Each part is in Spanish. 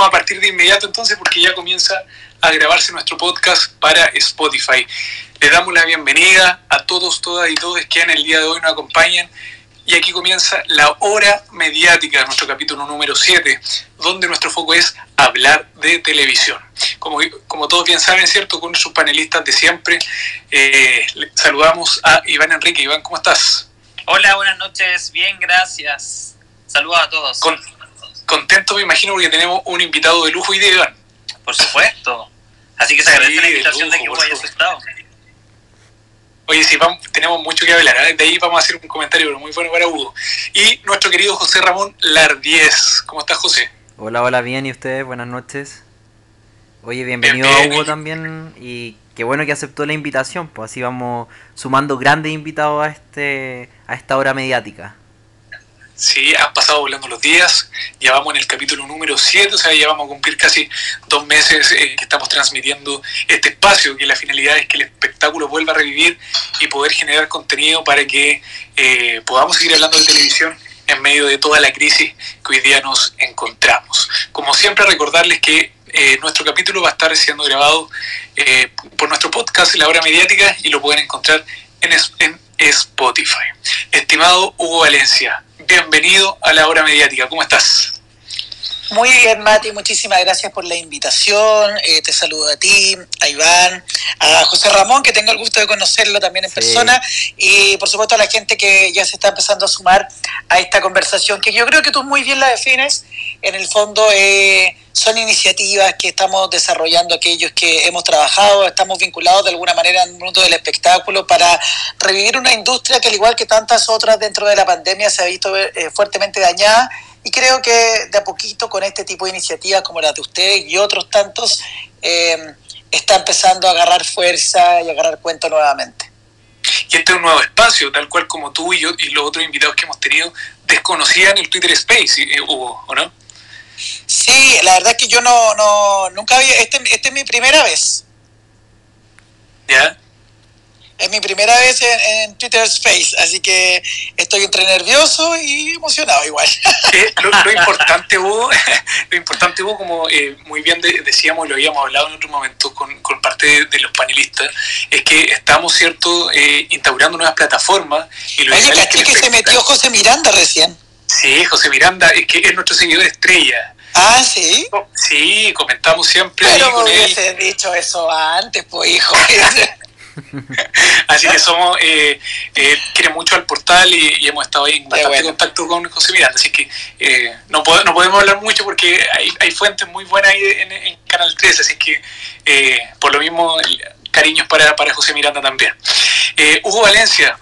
vamos a partir de inmediato entonces porque ya comienza a grabarse nuestro podcast para Spotify. Les damos la bienvenida a todos, todas y todos que en el día de hoy nos acompañan. Y aquí comienza la hora mediática de nuestro capítulo número 7, donde nuestro foco es hablar de televisión. Como, como todos bien saben, ¿cierto? Con sus panelistas de siempre, eh, saludamos a Iván Enrique. Iván, ¿cómo estás? Hola, buenas noches. Bien, gracias. Saludos a todos. Contento, me imagino, porque tenemos un invitado de lujo y de Iván. Por supuesto. Así que se agradece la invitación de, que vos hayas estado. Oye, sí, vamos, tenemos mucho que hablar. ¿eh? De ahí vamos a hacer un comentario muy bueno para Hugo. Y nuestro querido José Ramón Lardiez. ¿Cómo estás, José? Hola, hola, bien. ¿Y ustedes? Buenas noches. Oye, bienvenido a Hugo también. Y qué bueno que aceptó la invitación. Pues así vamos sumando grandes invitados a, este, a esta hora mediática. Sí, han pasado volando los días, ya vamos en el capítulo número 7, o sea, ya vamos a cumplir casi dos meses eh, que estamos transmitiendo este espacio, que la finalidad es que el espectáculo vuelva a revivir y poder generar contenido para que eh, podamos seguir hablando de televisión en medio de toda la crisis que hoy día nos encontramos. Como siempre, recordarles que eh, nuestro capítulo va a estar siendo grabado por nuestro podcast La Hora Mediática y lo pueden encontrar en, en Spotify. Estimado Hugo Valencia, bienvenido a la hora mediática. ¿Cómo estás? Muy bien, Mati, muchísimas gracias por la invitación. Eh, te saludo a ti, a Iván, a José Ramón, que tengo el gusto de conocerlo también en persona, y por supuesto a la gente que ya se está empezando a sumar a esta conversación, que yo creo que tú muy bien la defines. En el fondo eh, son iniciativas que estamos desarrollando aquellos que hemos trabajado, estamos vinculados de alguna manera el mundo del espectáculo para revivir una industria que al igual que tantas otras dentro de la pandemia se ha visto eh, fuertemente dañada y creo que de a poquito con este tipo de iniciativas como la de ustedes y otros tantos, eh, está empezando a agarrar fuerza y a agarrar cuento nuevamente. Y este es un nuevo espacio, tal cual como tú y yo y los otros invitados que hemos tenido desconocían el Twitter Space, eh, Hugo, ¿o no? Sí, la verdad es que yo no, no nunca había, este, este es mi primera vez. ¿Ya? Es mi primera vez en, Twitter Space, así que estoy entre nervioso y emocionado igual. lo, importante hubo, lo importante como eh, muy bien decíamos y lo habíamos hablado en otro momento con, con parte de, los panelistas, es que estamos, ¿cierto?, eh, instaurando nuevas plataformas. Y lo Oye, caché que, se metió José Miranda recién. Sí, José Miranda, es que es nuestro seguidor estrella. Ah, sí. Sí, comentamos siempre. Pero me hubiese dicho eso antes, pues, hijo. Así que somos, eh, eh, quiere mucho al portal y, hemos estado ahí en bastante contacto con José Miranda, así que eh, no, no podemos hablar mucho porque hay, hay fuentes muy buenas ahí en, Canal 13, así que eh, por lo mismo cariños para, para José Miranda también. Hugo Valencia,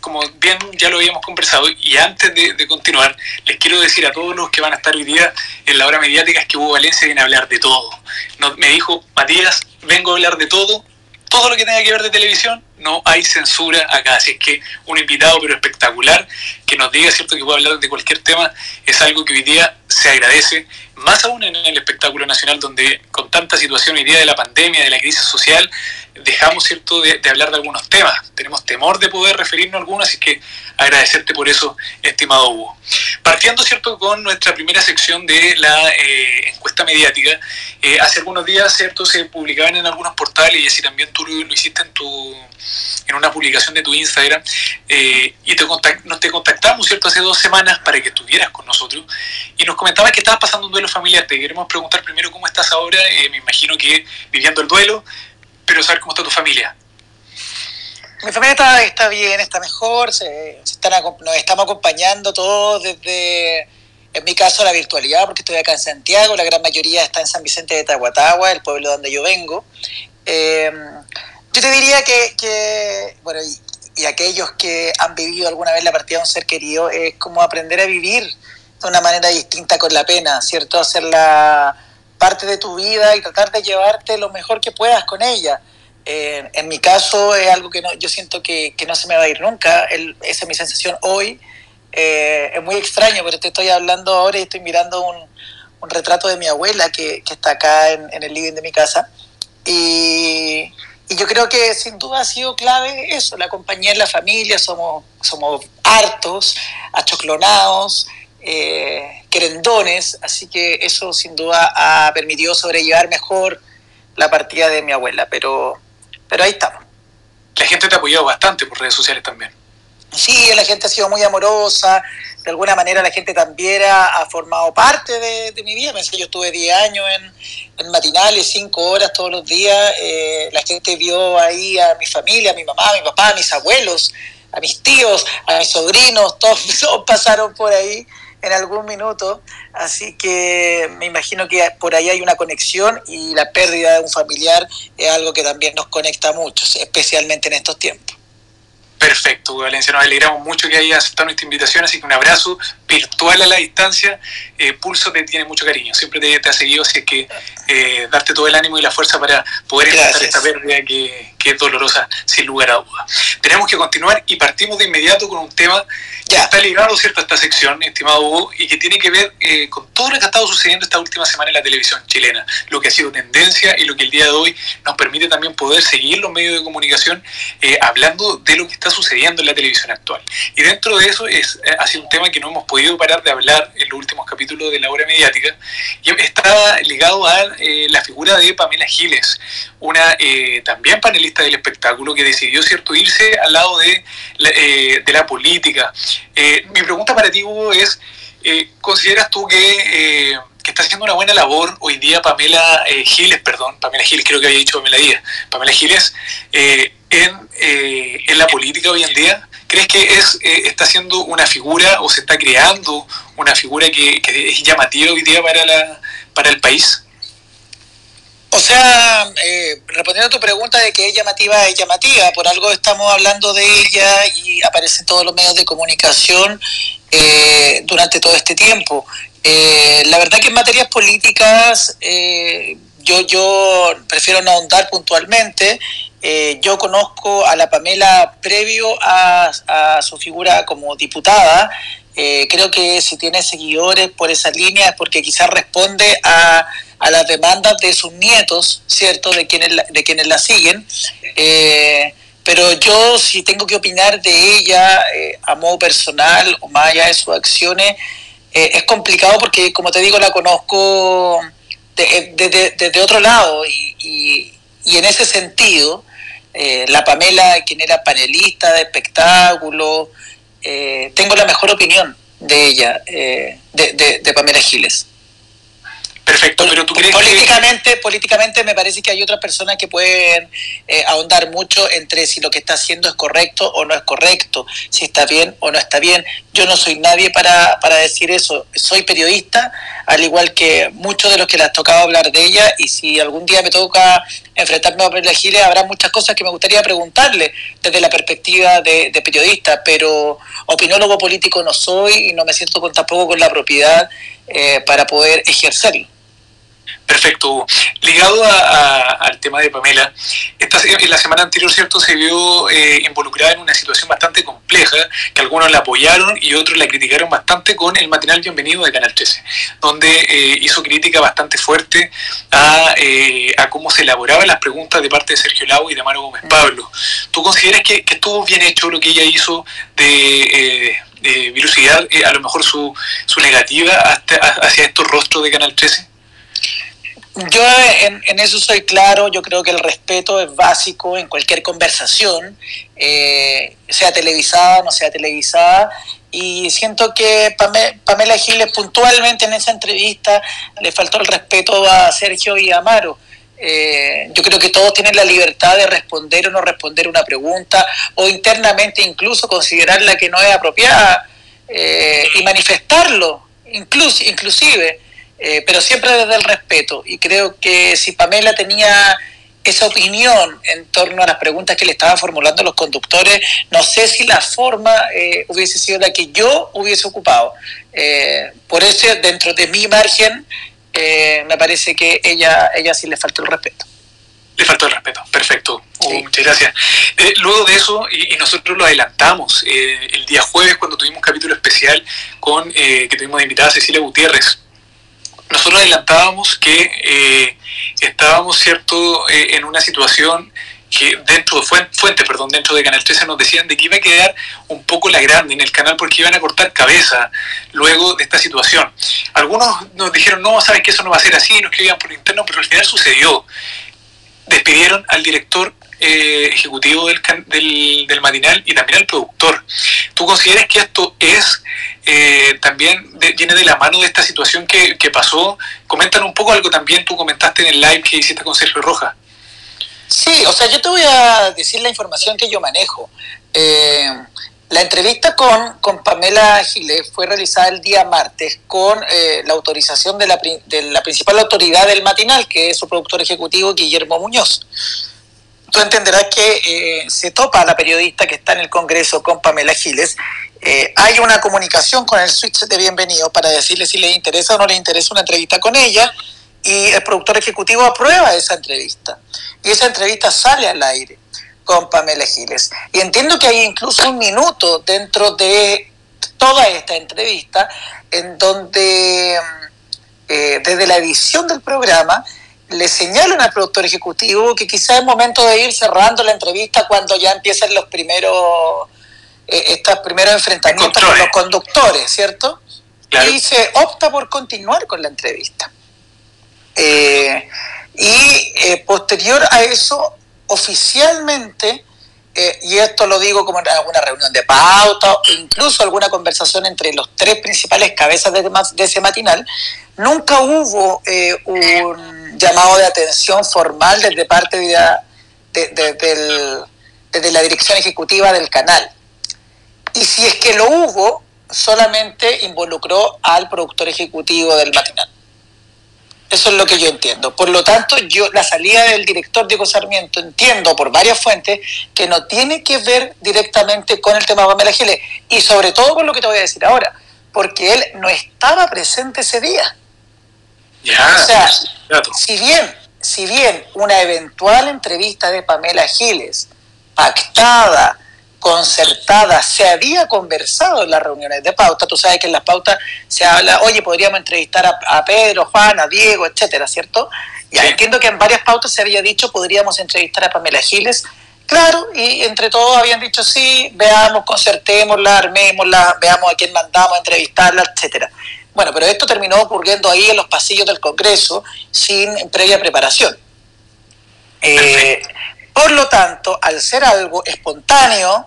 como bien ya lo habíamos conversado, y antes de, continuar, les quiero decir a todos los que van a estar hoy día en la hora mediática es que Hugo Valencia viene a hablar de todo. me dijo, Matías, vengo a hablar de todo, todo lo que tenga que ver de televisión, no hay censura acá. Así es que un invitado, pero espectacular, que nos diga, ¿cierto?, que puede hablar de cualquier tema, es algo que hoy día se agradece, más aún en el espectáculo nacional, donde con tanta situación hoy día de la pandemia, de la crisis social, dejamos, ¿cierto?, de, hablar de algunos temas. Tenemos temor de poder referirnos a algunos, así que agradecerte por eso, estimado Hugo. Partiendo, ¿cierto?, con nuestra primera sección de la eh, encuesta mediática, eh, hace algunos días, ¿cierto?, se publicaban en algunos portales, y así también tú lo, hiciste en tu en una publicación de tu Instagram, eh, y te nos te contactamos, ¿cierto?, hace dos semanas para que estuvieras con nosotros, y nos comentabas que estabas pasando un duelo familiar. Te queremos preguntar primero cómo estás ahora, me imagino que viviendo el duelo, pero saber cómo está tu familia. Mi familia está, está bien, está mejor, se, están, nos estamos acompañando todos desde, en mi caso, la virtualidad, porque estoy acá en Santiago, la gran mayoría está en San Vicente de Tahuatahua, el pueblo donde yo vengo. Eh, yo te diría que, bueno, y, y, aquellos que han vivido alguna vez la partida de un ser querido, es como aprender a vivir de una manera distinta con la pena, ¿cierto? Hacerla parte de tu vida y tratar de llevarte lo mejor que puedas con ella. Eh, en mi caso es algo que no, yo siento que, que no se me va a ir nunca, esa es mi sensación hoy. Eh, es muy extraño, pero te estoy hablando ahora y estoy mirando un, un retrato de mi abuela que, que está acá en, en, el living de mi casa. Y, y, yo creo que sin duda ha sido clave eso, la compañía en la familia, somos, somos hartos, achoclonados, eh, querendones, así que eso sin duda ha permitido sobrellevar mejor la partida de mi abuela, pero, pero ahí estamos. La gente te ha apoyado bastante por redes sociales también. Sí, la gente ha sido muy amorosa, de alguna manera la gente también ha, formado parte de, mi vida. Yo estuve 10 años en, en matinales, 5 horas todos los días. Eh, la gente vio ahí a mi familia, a mi mamá, a mi papá, a mis abuelos, a mis tíos, a mis sobrinos, todos, todos pasaron por ahí en algún minuto. Así que me imagino que por ahí hay una conexión y la pérdida de un familiar es algo que también nos conecta mucho, especialmente en estos tiempos. Perfecto, Valencia, nos alegramos mucho que hayas aceptado nuestra invitación, así que un abrazo virtual a la distancia. Eh, Pulso te tiene mucho cariño, siempre te, ha seguido, así que eh, darte todo el ánimo y la fuerza para poder enfrentar esta pérdida que, es dolorosa, sin lugar a duda. Tenemos que continuar y partimos de inmediato con un tema que está ligado ¿cierto? a esta sección, estimado Hugo, y que tiene que ver eh, con todo lo que ha estado sucediendo esta última semana en la televisión chilena, lo que ha sido tendencia y lo que el día de hoy nos permite también poder seguir los medios de comunicación hablando de lo que está sucediendo en la televisión actual. Y dentro de eso es, ha sido un tema que no hemos podido parar de hablar en los últimos capítulos de la obra mediática, y está ligado a eh, la figura de Pamela Giles, una eh, también panelista del espectáculo que decidió cierto irse al lado de la, eh, de la política. mi pregunta para ti, Hugo, es, ¿consideras tú que que está haciendo una buena labor hoy día Pamela Giles, perdón, Pamela Giles, creo que había dicho Pamela Díaz, Pamela Giles, en, en la política hoy en día? ¿Crees que es, eh, está siendo una figura o se está creando una figura que, es llamativa hoy día para, la, para el país? O sea, eh, respondiendo a tu pregunta de que es llamativa, es llamativa. Por algo estamos hablando de ella y aparece en todos los medios de comunicación eh, durante todo este tiempo. la verdad que en materias políticas yo, yo prefiero no ahondar puntualmente eh, yo conozco a la Pamela previo a, su figura como diputada. Eh, creo que si tiene seguidores por esa línea es porque quizás responde a, las demandas de sus nietos, ¿cierto? De quienes la, de quienes la siguen. Eh, pero yo si tengo que opinar de ella a modo personal o más allá de sus acciones, es complicado porque, como te digo, la conozco desde otro lado y, y en ese sentido, eh, la Pamela, quien era panelista de espectáculo, eh, tengo la mejor opinión de ella, eh, de, de, Pamela Giles. Perfecto, pero tú crees políticamente, políticamente me parece que hay otras personas que pueden eh, ahondar mucho entre si lo que está haciendo es correcto o no es correcto, si está bien o no está bien. Yo no soy nadie para, para decir eso. Soy periodista, al igual que muchos de los que les ha tocado hablar de ella, y si algún día me toca enfrentarme a Pamela Giles, habrá muchas cosas que me gustaría preguntarle desde la perspectiva de, periodista, pero opinólogo político no soy y no me siento tampoco con la propiedad eh, para poder ejercerlo. Perfecto. Ligado al tema de Pamela, esta, en la semana anterior, ¿cierto?, se vio eh, involucrada en una situación bastante compleja, que algunos la apoyaron y otros la criticaron bastante con el matinal Bienvenido de Canal 13, donde eh, hizo crítica bastante fuerte a, eh, a, cómo se elaboraban las preguntas de parte de Sergio Lau y de Amaro Gómez Pablo. ¿Tú consideras que, estuvo bien hecho lo que ella hizo de... de velocidad, a lo mejor su, su negativa hacia estos rostros de Canal 13? Yo en, eso soy claro, yo creo que el respeto es básico en cualquier conversación, eh, sea televisada o no sea televisada, y siento que Pamela Giles puntualmente en esa entrevista le faltó el respeto a Sergio y a Amaro. Eh, yo creo que todos tienen la libertad de responder o no responder una pregunta o internamente incluso considerarla que no es apropiada eh, y manifestarlo, incluso, inclusive. Eh, pero siempre desde el respeto. Y creo que si Pamela tenía esa opinión en torno a las preguntas que le estaban formulando los conductores, no sé si la forma eh, hubiese sido la que yo hubiese ocupado. Eh, por eso, dentro de mi margen, me parece que ella, ella sí le faltó el respeto. Le faltó el respeto, perfecto. muchas gracias. luego de eso, y, nosotros lo adelantamos el día jueves cuando tuvimos un capítulo especial con que tuvimos de invitada Cecilia Gutiérrez, nosotros adelantábamos que eh, estábamos, ¿cierto?, eh, en una situación que dentro de Fuente, perdón, dentro de Canal 13 nos decían de que iba a quedar un poco la grande en el canal porque iban a cortar cabeza luego de esta situación. Algunos nos dijeron, no, sabes que eso no va a ser así, nos escribían por interno, pero al final sucedió. Despidieron al director eh, ejecutivo del, del, del, matinal y también al productor. ¿Tú consideras que esto es eh, también viene de la mano de esta situación que, que pasó? Comentan un poco algo también, tú comentaste en el live que hiciste con Sergio Rojas. Sí, o sea, yo te voy a decir la información que yo manejo. Eh, la entrevista con, con Pamela Giles fue realizada el día martes con la autorización de la, de la principal autoridad del matinal, que es su productor ejecutivo, Guillermo Muñoz tú entenderás que eh, se topa a la periodista que está en el Congreso con Pamela Giles. Eh, hay una comunicación con el switch de bienvenido para decirle si le interesa o no le interesa una entrevista con ella y el productor ejecutivo aprueba esa entrevista. Y esa entrevista sale al aire con Pamela Giles. Y entiendo que hay incluso un minuto dentro de toda esta entrevista en donde eh, desde la edición del programa le señalan al productor ejecutivo que quizás es momento de ir cerrando la entrevista cuando ya empiezan los primeros eh, estos primeros enfrentamientos con los conductores, ¿cierto? Y se opta por continuar con la entrevista. Eh, y eh, posterior a eso, oficialmente, y esto lo digo como en alguna reunión de pauta, o incluso alguna conversación entre los tres principales cabezas de, de ese matinal, nunca hubo un llamado de atención formal desde parte de la, desde la dirección ejecutiva del canal. Y si es que lo hubo, solamente involucró al productor ejecutivo del matinal. Eso es lo que yo entiendo. Por lo tanto, yo la salida del director Diego Sarmiento entiendo por varias fuentes que no tiene que ver directamente con el tema de Pamela Giles y sobre todo por lo que te voy a decir ahora, porque él no estaba presente ese día o sea, si bien, si bien una eventual entrevista de Pamela Giles, pactada, concertada, se había conversado en las reuniones de pauta, tú sabes que en las pautas se habla, oye, podríamos entrevistar a, Pedro, Juan, a Diego, etcétera, ¿cierto? Ya entiendo que en varias pautas se había dicho, podríamos entrevistar a Pamela Giles, Claro, y entre todos habían dicho sí, veamos, concertémosla, armémosla, veamos a quién mandamos a entrevistarla, etcétera. Bueno, pero esto terminó ocurriendo ahí en los pasillos del Congreso sin previa preparación. Eh, por lo tanto, al ser algo espontáneo,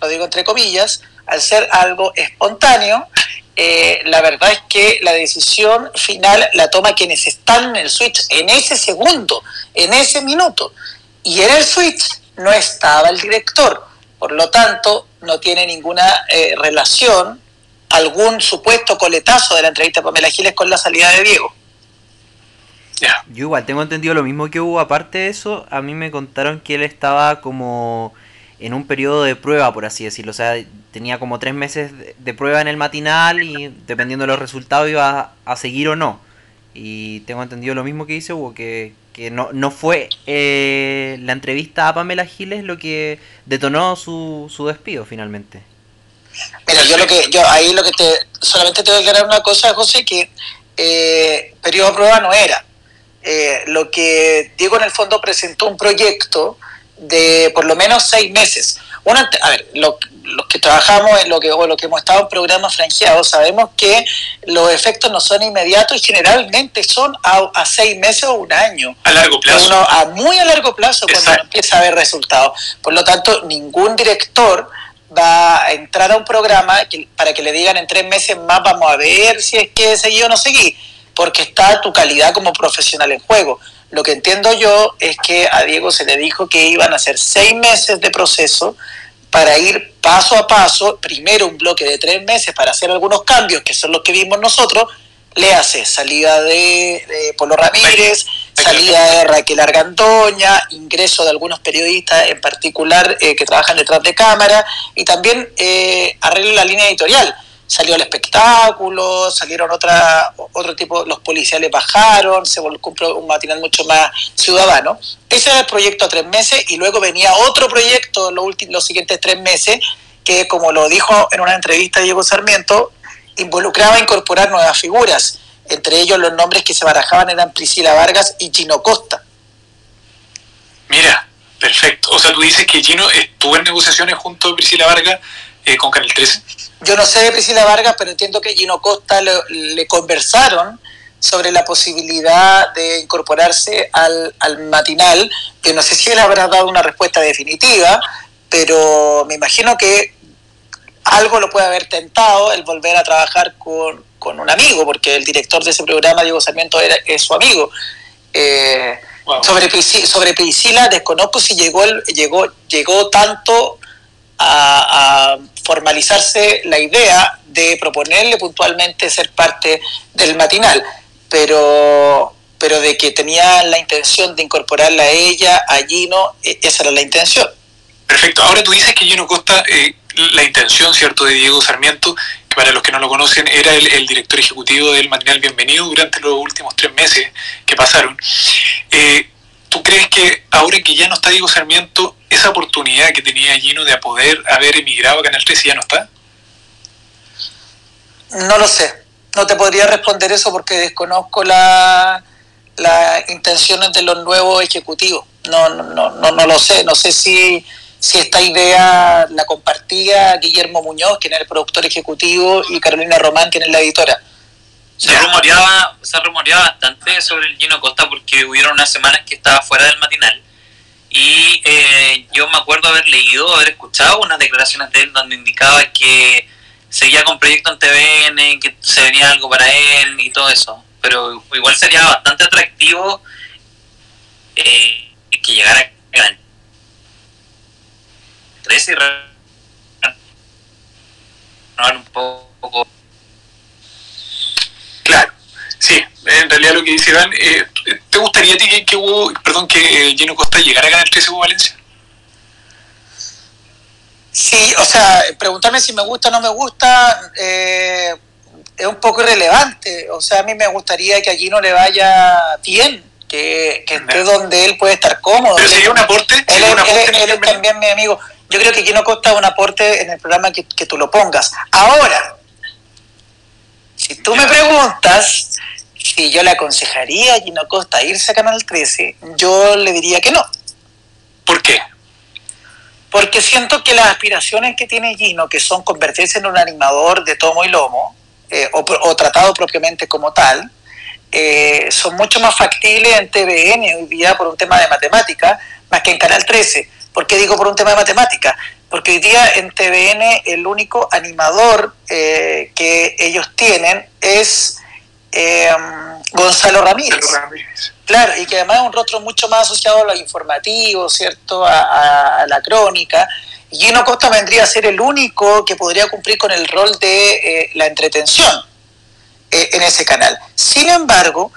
lo digo entre comillas, al ser algo espontáneo, eh, la verdad es que la decisión final la toma quienes están en el switch en ese segundo, en ese minuto. Y en el switch no estaba el director. Por lo tanto, no tiene ninguna eh, relación algún supuesto coletazo de la entrevista de Pamela Giles con la salida de Diego. Yo igual tengo entendido lo mismo que hubo. Aparte de eso, a mí me contaron que él estaba como en un periodo de prueba, por así decirlo. O sea, tenía como tres meses de prueba en el matinal y dependiendo de los resultados iba a, seguir o no. Y tengo entendido lo mismo que dice Hugo, que, que no, no fue eh, la entrevista a Pamela Giles lo que detonó su, su despido finalmente. Mira, yo lo que, yo ahí lo que te, solamente te voy a aclarar una cosa, José, que eh, periodo de prueba no era. Eh, lo que Diego en el fondo presentó un proyecto de por lo menos seis meses. Una, a ver, los que trabajamos en lo que, o lo que hemos estado en programas franqueados sabemos que los efectos no son inmediatos y generalmente son a, seis meses o un año. A largo plazo. a muy a largo plazo cuando empieza a haber resultados. Por lo tanto, ningún director va a entrar a un programa para que le digan en tres meses más vamos a ver si es que seguí o no seguí, porque está tu calidad como profesional en juego. Lo que entiendo yo es que a Diego se le dijo que iban a ser seis meses de proceso para ir paso a paso, primero un bloque de tres meses para hacer algunos cambios, que son los que vimos nosotros, le hace salida de, Polo Ramírez, salida de Raquel Argandoña, ingreso de algunos periodistas en particular eh, que trabajan detrás de cámara y también eh, arreglo la línea editorial. Salió el espectáculo, salieron otra, otro tipo, los policiales bajaron, se cumplió un matinal mucho más ciudadano. Ese era el proyecto a tres meses y luego venía otro proyecto los, últimos, los siguientes tres meses que, como lo dijo en una entrevista Diego Sarmiento, involucraba incorporar nuevas figuras. Entre ellos los nombres que se barajaban eran Priscila Vargas y Chino Costa. Mira, Perfecto. O sea, tú dices que Gino estuvo en negociaciones junto a Priscila Vargas eh, con Canal 13. Yo no sé de Priscila Vargas, pero entiendo que Gino Costa le, conversaron sobre la posibilidad de incorporarse al, al matinal, que no sé si él habrá dado una respuesta definitiva, pero me imagino que algo lo puede haber tentado el volver a trabajar con, con un amigo, porque el director de ese programa, Diego Sarmiento, era, es su amigo. Eh, sobre, sobre Priscila desconozco si llegó, llegó, llegó tanto a, formalizarse la idea de proponerle puntualmente ser parte del matinal, pero, pero de que tenía la intención de incorporarla a ella, a Gino, e, esa era la intención. Perfecto. Ahora tú dices que Gino Costa, eh, la intención, ¿cierto?, de Diego Sarmiento, para los que no lo conocen, era el, director ejecutivo del matinal Bienvenido durante los últimos tres meses que pasaron. Eh, ¿Tú crees que ahora que ya no está Diego Sarmiento, esa oportunidad que tenía Gino de poder haber emigrado a Canal 13 ya no está? No lo sé. No te podría responder eso porque desconozco las intenciones de los nuevos ejecutivos. No, no, no, no lo sé. No sé si, si esta idea la compartía Guillermo Muñoz, quien es el productor ejecutivo, y Carolina Román, quien es la editora. Se rumoreaba, se rumoreaba bastante sobre el Gino Costa porque hubieron unas semanas que estaba fuera del matinal. Y eh, yo me acuerdo haber leído, haber escuchado unas declaraciones de él donde indicaba que seguía con proyecto en TVN, que se venía algo para él y todo eso. Pero igual sería bastante atractivo eh, que llegara a 13 y un poco Claro, sí, en realidad lo que dice Iván, eh, ¿te gustaría a ti que, que hubo, perdón, que Gino Costa llegara a ganar 13 Valencia? Sí, o sea, preguntarme si me gusta o no me gusta eh, es un poco irrelevante. O sea, a mí me gustaría que a Gino le vaya bien, que, que esté donde él puede estar cómodo. Pero sería un aporte. Él, es también mi amigo. Yo creo que Gino Costa es un aporte en el programa que, que tú lo pongas. Ahora, si tú me preguntas si yo le aconsejaría a Gino Costa irse a Canal 13, yo le diría que no. ¿Por qué? Porque siento que las aspiraciones que tiene Gino, que son convertirse en un animador de tomo y lomo, eh, o, tratado propiamente como tal, eh, son mucho más factibles en TVN hoy día por un tema de matemática, más que en Canal 13. ¿Por qué digo por un tema de matemática? porque hoy día en TVN el único animador eh, que ellos tienen es eh, Gonzalo Ramírez. Claro, y que además es un rostro mucho más asociado a los informativos, ¿cierto? A, la crónica. Y Gino Costa vendría a ser el único que podría cumplir con el rol de eh, la entretención en ese canal. Sin embargo,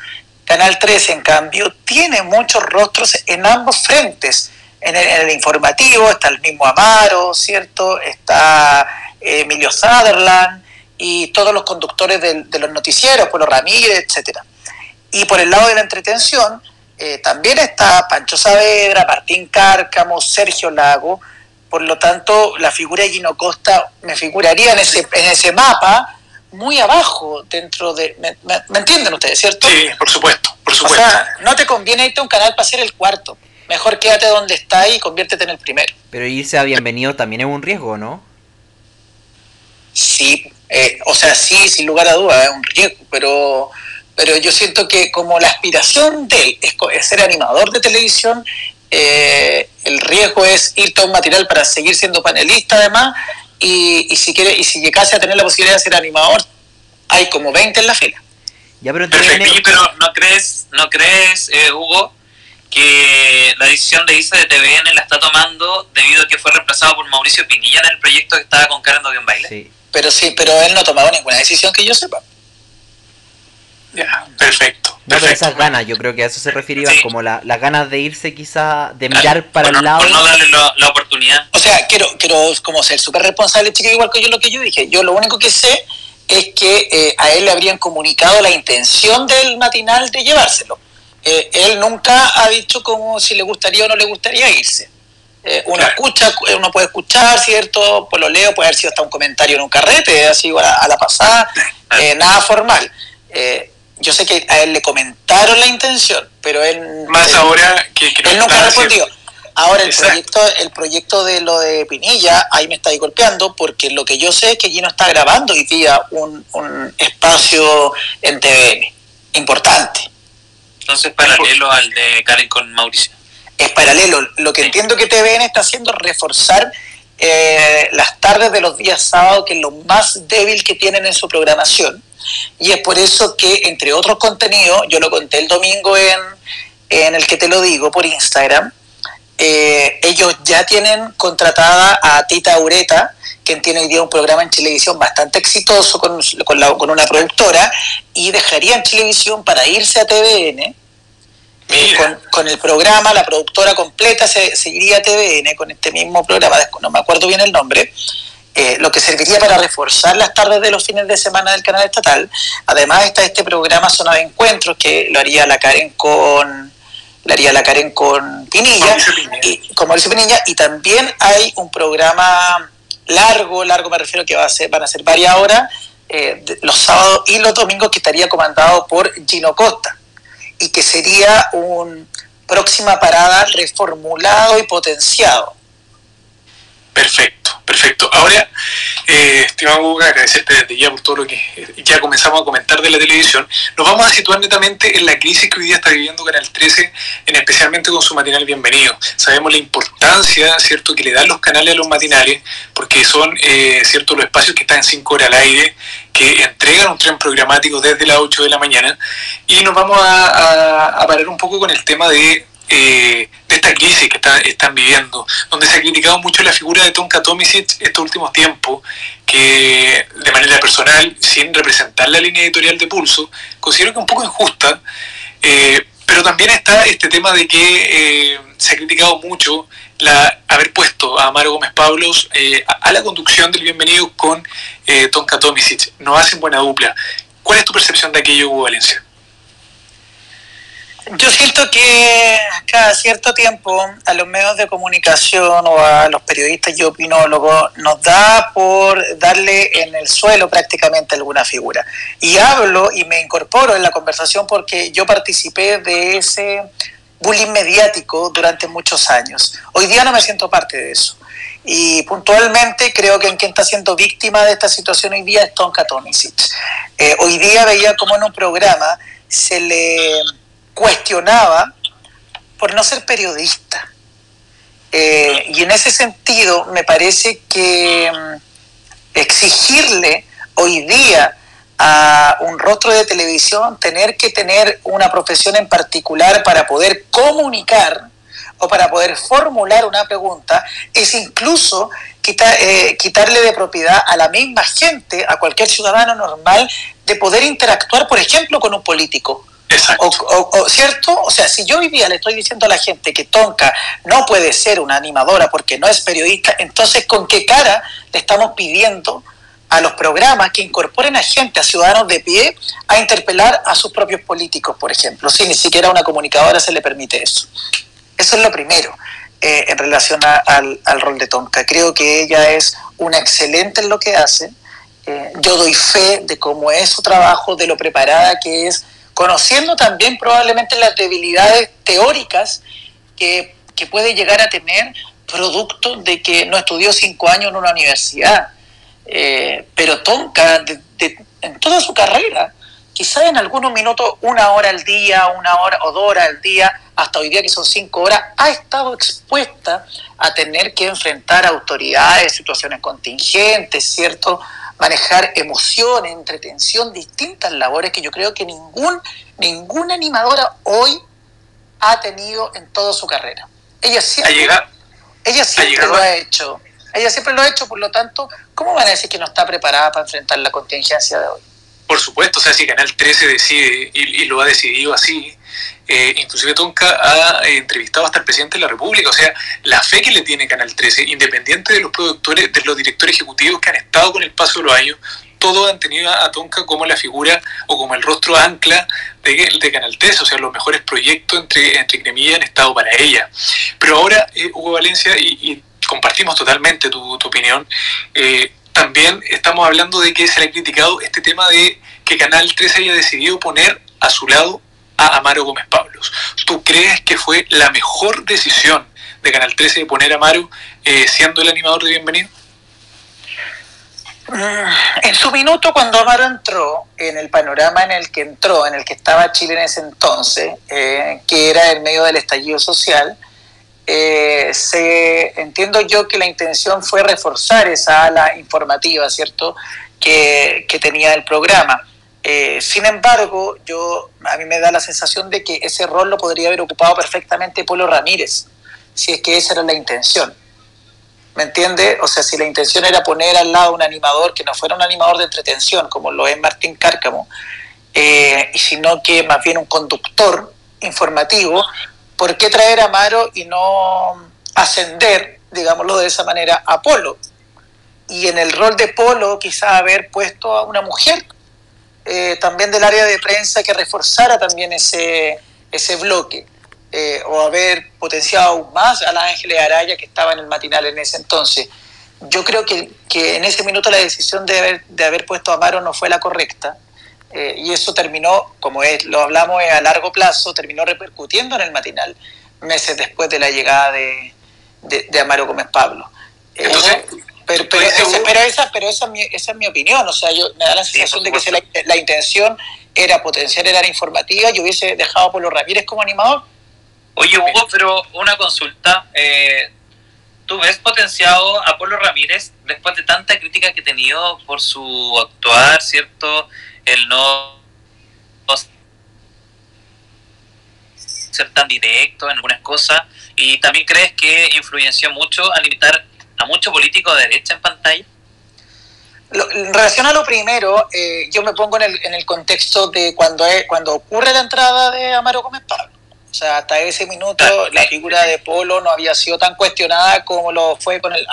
Canal 13, en cambio, tiene muchos rostros en ambos frentes en el, informativo está el mismo Amaro, ¿cierto? Está eh, Emilio Sutherland y todos los conductores de, los noticieros, Polo Ramírez, etcétera. Y por el lado de la entretención, eh, también está Pancho Saavedra, Martín Cárcamo, Sergio Lago. Por lo tanto, la figura de Gino Costa me figuraría en ese, en ese mapa muy abajo dentro de... ¿Me, entienden ustedes, cierto? Sí, por supuesto, por supuesto. O sea, no te conviene irte a un canal para ser el cuarto mejor quédate donde está y conviértete en el primero. Pero irse a bienvenido también es un riesgo, ¿no? Sí, eh, o sea, sí, sin lugar a dudas, es un riesgo, pero, pero yo siento que como la aspiración de él es, ser animador de televisión, eh, el riesgo es irte a un material para seguir siendo panelista además, y, y si quiere, y si llegase a tener la posibilidad de ser animador, hay como 20 en la fila. Ya, pero, pero ¿no crees, no crees eh, Hugo, que la decisión de irse de TVN la está tomando debido a que fue reemplazado por Mauricio Pinilla en el proyecto que estaba con Karen Dogen Baile. Sí. Pero sí, pero él no ha tomado ninguna decisión que yo sepa. Ya, perfecto. No, pero esas ganas, yo creo que a eso se refería, como la, las ganas de irse quizá, de mirar para el lado. Por no darle la, oportunidad. O sea, quiero, quiero como ser súper responsable, chico, igual que yo lo que yo dije. Yo lo único que sé es que eh, a él le habrían comunicado la intención del matinal de llevárselo eh, él nunca ha dicho como si le gustaría o no le gustaría irse. Eh, uno escucha, uno puede escuchar, ¿cierto? Pues lo leo, puede haber sido hasta un comentario en un carrete, así a, la pasada, eh, nada formal. yo sé que a él le comentaron la intención, pero él... Más ahora que, Él nunca ha respondido. Ahora el proyecto, el proyecto de lo de Pinilla, ahí me está ahí golpeando, porque lo que yo sé es que Gino está grabando hoy día un, un espacio en TVN, importante. Entonces paralelo al de Karen con Mauricio. Es paralelo. Lo que entiendo que TVN está haciendo es reforzar eh, las tardes de los días sábados, que es lo más débil que tienen en su programación. Y es por eso que, entre otros contenidos, yo lo conté el domingo en, en el que te lo digo por Instagram, eh, ellos ya tienen contratada a Tita Ureta, quien tiene hoy día un programa en televisión bastante exitoso con, con, una productora, y dejaría en televisión para irse a TVN. Eh, con, el programa, la productora completa se, seguiría a TVN con este mismo programa, no me acuerdo bien el nombre, eh, lo que serviría para reforzar las tardes de los fines de semana del canal estatal. Además está este programa Zona de Encuentros, que lo haría la Karen con la haría la Karen con Pinilla, y, con Mauricio Pinilla, y también hay un programa largo, largo me refiero que va a ser, van a ser varias horas, eh, los sábados y los domingos que estaría comandado por Gino Costa, y que sería un próxima parada reformulado y potenciado. Perfecto, perfecto. Ahora, eh, estimado Hugo, agradecerte desde ya por todo lo que ya comenzamos a comentar de la televisión. Nos vamos a situar netamente en la crisis que hoy día está viviendo Canal 13, en especialmente con su matinal Bienvenido. Sabemos la importancia, ¿cierto?, que le dan los canales a los matinales, porque son, eh, ¿cierto?, los espacios que están 5 horas al aire, que entregan un tren programático desde las 8 de la mañana. Y nos vamos a parar un poco con el tema de eh, de esta crisis que están viviendo, donde se ha criticado mucho la figura de Tonka Tomisic estos últimos tiempos, que de manera personal, sin representar la línea editorial de Pulso, considero que un poco injusta, eh, pero también está este tema de que eh, se ha criticado mucho la, haber puesto a Amaro Gómez Pablos a, la conducción del Bienvenido con Tonka Tomisic. No hacen buena dupla. ¿Cuál es tu percepción de aquello, Valencia? Yo siento que cada cierto tiempo a los medios de comunicación o a los periodistas y opinólogos nos da por darle en el suelo prácticamente alguna figura. Y hablo y me incorporo en la conversación porque yo participé de ese bullying mediático durante muchos años. Hoy día no me siento parte de eso. Y puntualmente creo que en quien está siendo víctima de esta situación hoy día es Tonka Tomisic. Eh, hoy día veía como en un programa se le cuestionaba por no ser periodista. Eh, y en ese sentido me parece que mm, exigirle hoy día a un rostro de televisión tener que tener una profesión en particular para poder comunicar o para poder formular una pregunta es incluso eh, quitarle de propiedad a la misma gente, a cualquier ciudadano normal, de poder interactuar, por ejemplo, con un político ¿Cierto? O sea, si yo hoy día le estoy diciendo a la gente que Tonka no puede ser una animadora porque no es periodista, entonces ¿con qué cara le estamos pidiendo a los programas que incorporen a gente, a ciudadanos de pie, a interpelar a sus propios políticos, por ejemplo? Si ni siquiera a una comunicadora se le permite eso. Eso es lo primero. Eh, en relación al, rol de Tonka. Creo que ella es una excelente en lo que hace. Eh, yo doy fe de cómo es su trabajo, de lo preparada que es, conociendo también probablemente las debilidades teóricas que, puede llegar a tener producto de que no estudió cinco años en una universidad. Eh, pero Tonka, en toda su carrera, quizá en algunos minutos, una hora al día, una hora o dos horas al día, hasta hoy día que son cinco horas, ha estado expuesta a tener que enfrentar autoridades, situaciones contingentes, ¿cierto? Manejar emociones, entretención, distintas labores que yo creo que ningún, ninguna animadora hoy ha tenido en toda su carrera. Ella siempre, ella siempre lo ha hecho. Ella siempre lo ha hecho, por lo tanto, ¿cómo van a decir que no está preparada para enfrentar la contingencia de hoy? Por supuesto, o sea, si Canal 13 decide y, lo ha decidido así, eh, inclusive Tonka ha eh, entrevistado hasta el presidente de la República, o sea, la fe que le tiene Canal 13, independiente de los productores, de los directores ejecutivos que han estado con el paso de los años, todos han tenido a Tonka como la figura o como el rostro ancla de, Canal 13, o sea, los mejores proyectos entre, entre han estado para ella. Pero ahora, eh, Hugo Valencia, y, compartimos totalmente tu, tu opinión, eh, también estamos hablando de que se le ha criticado este tema de que Canal 13 haya decidido poner a su lado Amaro Gómez Pablos. ¿Tú crees que fue la mejor decisión de Canal 13 de poner a Maru eh, siendo el animador de Bienvenido? Mm, en su minuto, cuando Amaro entró, en el panorama en el que entró, en el que estaba Chile en ese entonces, eh, que era el medio del estallido social, eh, se, entiendo yo que la intención fue reforzar esa ala informativa, ¿cierto?, que tenía el programa. Eh, sin embargo, yo, a mí me da la sensación de que ese rol lo podría haber ocupado perfectamente Polo Ramírez, si es que esa era la intención. ¿Me entiende? O sea, si la intención era poner al lado un animador que no fuera un animador de entretención, como lo es Martín Cárcamo, eh, sino que más bien un conductor informativo, ¿por qué traer a Amaro y no ascender, digámoslo de esa manera, a Polo? Y en el rol de Polo quizá haber puesto a una mujer eh, también del área de prensa que reforzara también ese, ese bloque. Eh, o haber potenciado aún más a la Ángeles Araya que estaba en el matinal en ese entonces. Yo creo que, que en ese minuto la decisión de haber, de haber puesto a Amaro no fue la correcta. Eh, y eso terminó, como es, lo hablamos a largo plazo, terminó repercutiendo en el matinal meses después de la llegada de, de, Amaro Gómez Pablo. Eh, pero, pero, esa, pero esa, es mi, esa es mi opinión, o sea, yo me da la sensación de que la, la, intención era potenciar el área informativa, yo hubiese dejado a Polo Ramírez como animador, Oye, Hugo, pero una consulta. Eh, ¿Tú ves potenciado a Polo Ramírez después de tanta crítica que ha tenido por su actuar, ¿cierto? El no ser tan directo en algunas cosas. ¿Y también crees que influenció mucho al limitar a muchos políticos de derecha en pantalla? en relación a lo primero, eh, yo me pongo en el, en el contexto de cuando, cuando ocurre la entrada de Amaro Gómez Pablo. O sea, hasta ese minuto la figura de Polo no había sido tan cuestionada como lo fue con el,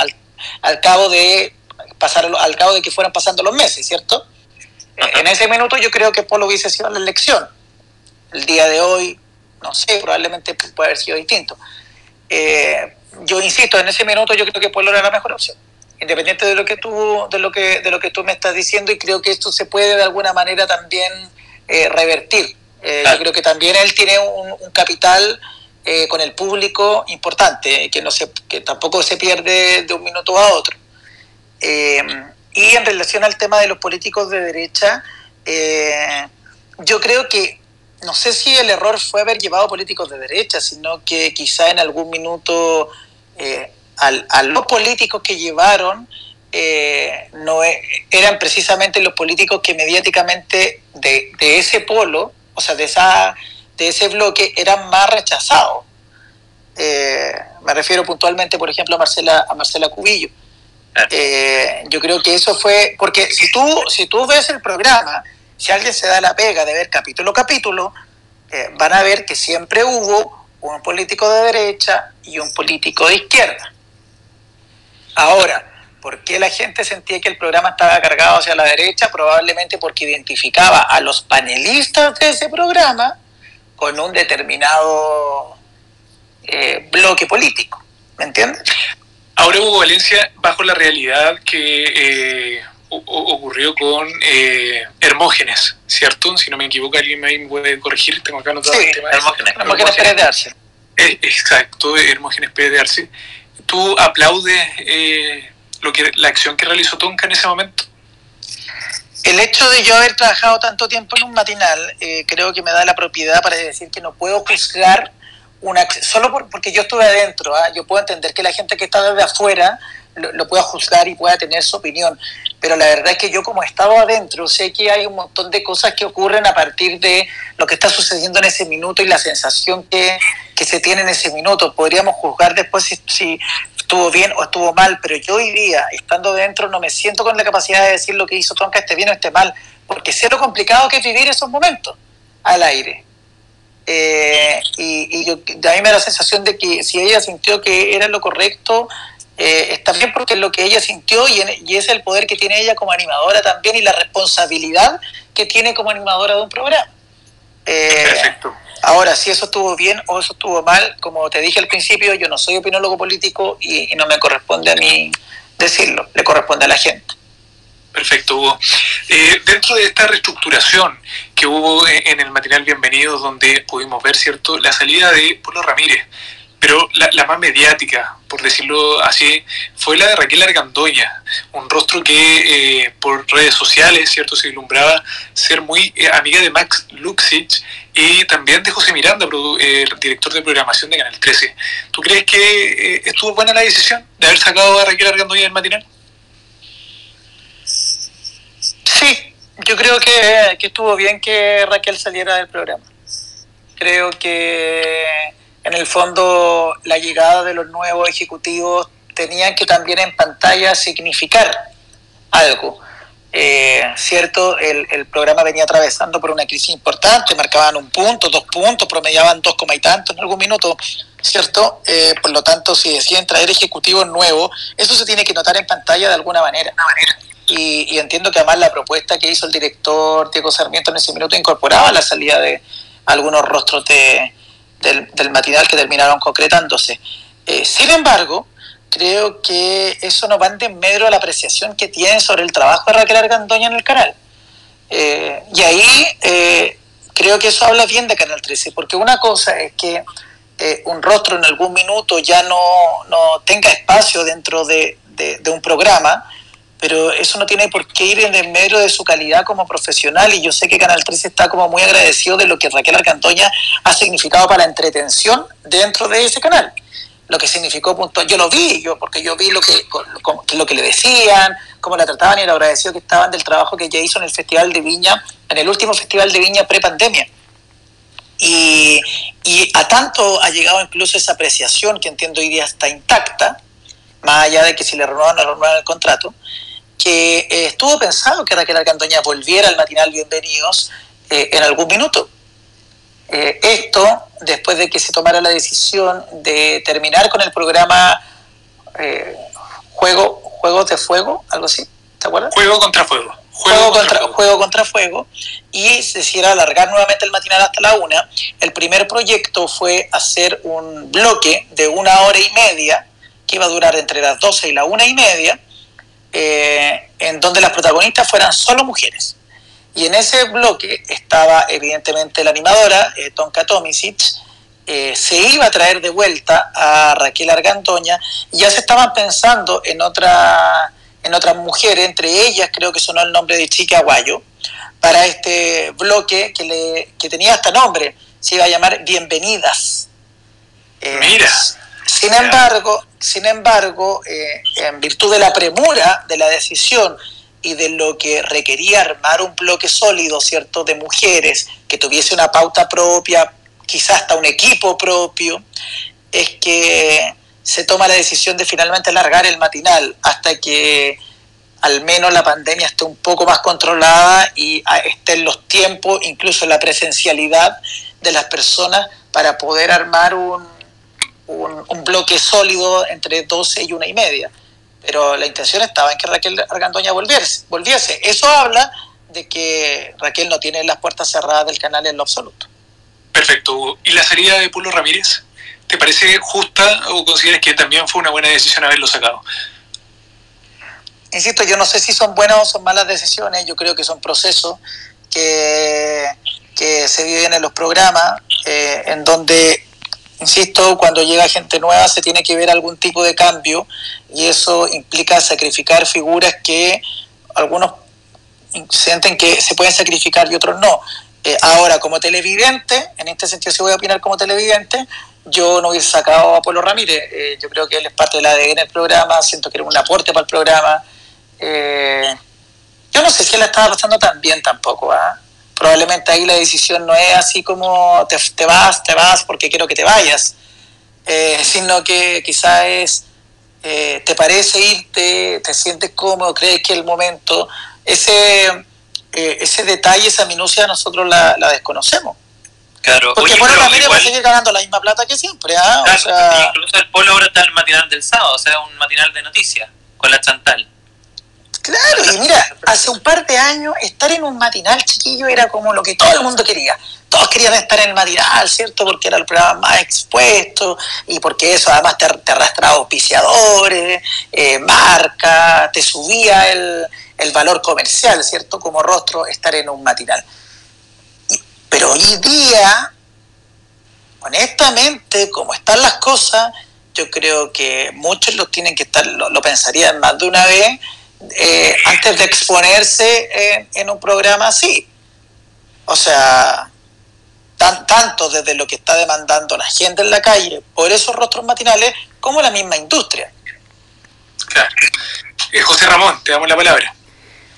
al, cabo de pasar al cabo de que fueran pasando los meses, ¿cierto? En ese minuto yo creo que Polo hubiese sido la elección. El día de hoy, no sé, probablemente puede haber sido distinto. Eh, yo insisto, en ese minuto yo creo que Polo era la mejor opción, independiente de lo que tú, de lo que, de lo que tú me estás diciendo, y creo que esto se puede de alguna manera también eh, revertir. Eh, yo creo que también él tiene un, capital eh, con el público importante, que, no se, que tampoco se pierde de un minuto a otro. Eh, y en relación al tema de los políticos de derecha, yo creo que, no sé si el error fue haber llevado políticos de derecha, sino que quizá en algún minuto a los políticos que llevaron no e, eran precisamente los políticos que mediáticamente de, de ese polo o sea, de, esa, de ese bloque eran más rechazados. Eh, me refiero puntualmente, por ejemplo, a Marcela, a Marcela Cubillo. Eh, yo creo que eso fue, porque si tú, si tú ves el programa, si alguien se da la pega de ver capítulo a capítulo, eh, van a ver que siempre hubo un político de derecha y un político de izquierda. Ahora, ¿Por qué la gente sentía que el programa estaba cargado hacia la derecha? Probablemente porque identificaba a los panelistas de ese programa con un determinado eh, bloque político. ¿Me entiendes? Ahora Hugo Valencia, bajo la realidad que eh, ocurrió con eh, Hermógenes, ¿cierto? Si no me equivoco, alguien me puede corregir, tengo acá anotado el tema. Hermógenes, Hermógenes Pérez de Arce. exacto, Hermógenes Pérez de Arce. ¿Tú aplaudes lo que, la acción que realizó Tonka en ese momento? El hecho de yo haber trabajado tanto tiempo en un matinal, eh, creo que me da la propiedad para decir que no puedo juzgar una solo porque yo estuve adentro. ¿ah? Yo puedo entender que la gente que está desde afuera lo, pueda juzgar y pueda tener su opinión, pero la verdad es que yo como he estado adentro sé que hay un montón de cosas que ocurren a partir de lo que está sucediendo en ese minuto y la sensación que, que se tiene en ese minuto. Podríamos juzgar después si, estuvo bien o estuvo mal, pero yo hoy día, estando dentro, no me siento con la capacidad de decir lo que hizo Tonka esté bien o esté mal, porque sé lo complicado que es vivir esos momentos al aire. Eh, y, yo, a mí me da la sensación de que si ella sintió que era lo correcto, eh, está bien porque es lo que ella sintió y, y, es el poder que tiene ella como animadora también y la responsabilidad que tiene como animadora de un programa. Eh, Perfecto. Ahora, si eso estuvo bien o eso estuvo mal, como te dije al principio, yo no soy opinólogo político y, no me corresponde a mí decirlo, le corresponde a la gente. Perfecto, Hugo. Eh, dentro de esta reestructuración que hubo en el material Bienvenido, donde pudimos ver, ¿cierto?, la salida de Polo Ramírez, pero la, más mediática, por decirlo así, fue la de Raquel Argandoña, un rostro que eh, por redes sociales, ¿cierto?, se ilumbraba ser muy eh, amiga de Max Luxich y también de José Miranda, eh, director de programación de Canal 13. ¿Tú crees que estuvo buena la decisión de haber sacado a Raquel Argandoña del matinal? Sí, yo creo que estuvo bien que Raquel saliera del programa. Creo que en el fondo la llegada de los nuevos ejecutivos tenían que también en pantalla significar algo. Eh, cierto, el, programa venía atravesando por una crisis importante, marcaban un punto, dos puntos, promediaban dos coma y tanto en algún minuto, ¿cierto? Eh, por lo tanto, si deciden traer ejecutivos nuevos, eso se tiene que notar en pantalla de alguna manera. Y, y entiendo que además la propuesta que hizo el director Diego Sarmiento en ese minuto incorporaba la salida de algunos rostros de, del, del matinal que terminaron concretándose. Eh, sin embargo, creo que eso no va en desmedro a la apreciación que tiene sobre el trabajo de Raquel Argandoña en el canal. Eh, y ahí eh, creo que eso habla bien de Canal 13, porque una cosa es que un rostro en algún minuto ya no, no tenga espacio dentro de, de, de un programa, pero eso no tiene por qué ir en el medio de su calidad como profesional y yo sé que Canal 13 está como muy agradecido de lo que Raquel Arcantoña ha significado para la entretención dentro de ese canal. Lo que significó punto, yo lo vi, yo porque yo vi lo que lo que le decían, cómo la trataban y lo agradecido que estaban del trabajo que ella hizo en el Festival de Viña, en el último Festival de Viña pre-pandemia. Y, y a tanto ha llegado incluso esa apreciación que entiendo hoy día está intacta, más allá de que si le renuevan o no renuevan el contrato, que eh, estuvo pensado que Raquel Arcandoña volviera al matinal Bienvenidos eh, en algún minuto. Eh, esto después de que se tomara la decisión de terminar con el programa Juego, Juegos de Fuego, algo así, ¿te acuerdas? Juego contra Fuego. Juego, contra, fuego. juego contra Fuego y se hiciera alargar nuevamente el matinal hasta la una. El primer proyecto fue hacer un bloque de una hora y media que iba a durar entre las 12 y la una y media, eh, en donde las protagonistas fueran solo mujeres. Y en ese bloque estaba evidentemente la animadora, eh, Tonka Tomisic, eh, se iba a traer de vuelta a Raquel Argandoña, y ya se estaban pensando en otra en otras mujeres, entre ellas creo que sonó el nombre de Chica Aguayo, para este bloque que, le, que tenía hasta nombre, se iba a llamar Bienvenidas. Mira. Sin embargo, sin embargo, eh, en virtud de la premura de la decisión y de lo que requería armar un bloque sólido, ¿cierto?, de mujeres que tuviese una pauta propia, quizás hasta un equipo propio, es que se toma la decisión de finalmente alargar el matinal hasta que al menos la pandemia esté un poco más controlada y estén los tiempos, incluso la presencialidad de las personas para poder armar un, un, bloque sólido entre 12 y una y media. Pero la intención estaba en que Raquel Argandoña volviese. volviese. Eso habla de que Raquel no tiene las puertas cerradas del canal en lo absoluto. Perfecto. ¿Y la salida de Pulo Ramírez? ¿Te parece justa o consideras que también fue una buena decisión haberlo sacado? Insisto, yo no sé si son buenas o son malas decisiones, yo creo que son procesos que, que se viven en los programas, eh, en donde Insisto, cuando llega gente nueva se tiene que ver algún tipo de cambio y eso implica sacrificar figuras que algunos sienten que se pueden sacrificar y otros no. Eh, ahora, como televidente, en este sentido si voy a opinar como televidente, yo no hubiese sacado a Polo Ramírez. Eh, yo creo que él es parte de la ADN del programa, siento que era un aporte para el programa. Eh, yo no sé si él estaba pasando tan bien tampoco. ¿ah? Probablemente ahí la decisión no es así como te, te vas, te vas porque quiero que te vayas, eh, sino que quizás es, eh, te parece irte, te sientes cómodo, crees que el momento, ese, eh, ese detalle, esa minucia nosotros la, la desconocemos. Claro. Porque Polo Ramírez va a seguir ganando la misma plata que siempre. ¿ah? Claro, o sea, incluso el Polo ahora está en el matinal del sábado, o sea, un matinal de noticias con la Chantal. Claro, y mira, hace un par de años estar en un matinal chiquillo era como lo que todo el mundo quería. Todos querían estar en el matinal, ¿cierto? Porque era el programa más expuesto y porque eso además te, arrastraba auspiciadores, eh, marca, te subía el, el valor comercial, ¿cierto? Como rostro estar en un matinal. pero hoy día honestamente, como están las cosas, yo creo que muchos lo tienen que estar, lo, pensarían más de una vez eh, antes de exponerse en, un programa así. O sea, tan, tanto desde lo que está demandando la gente en la calle por esos rostros matinales, como la misma industria. Claro. Eh, José Ramón, te damos la palabra.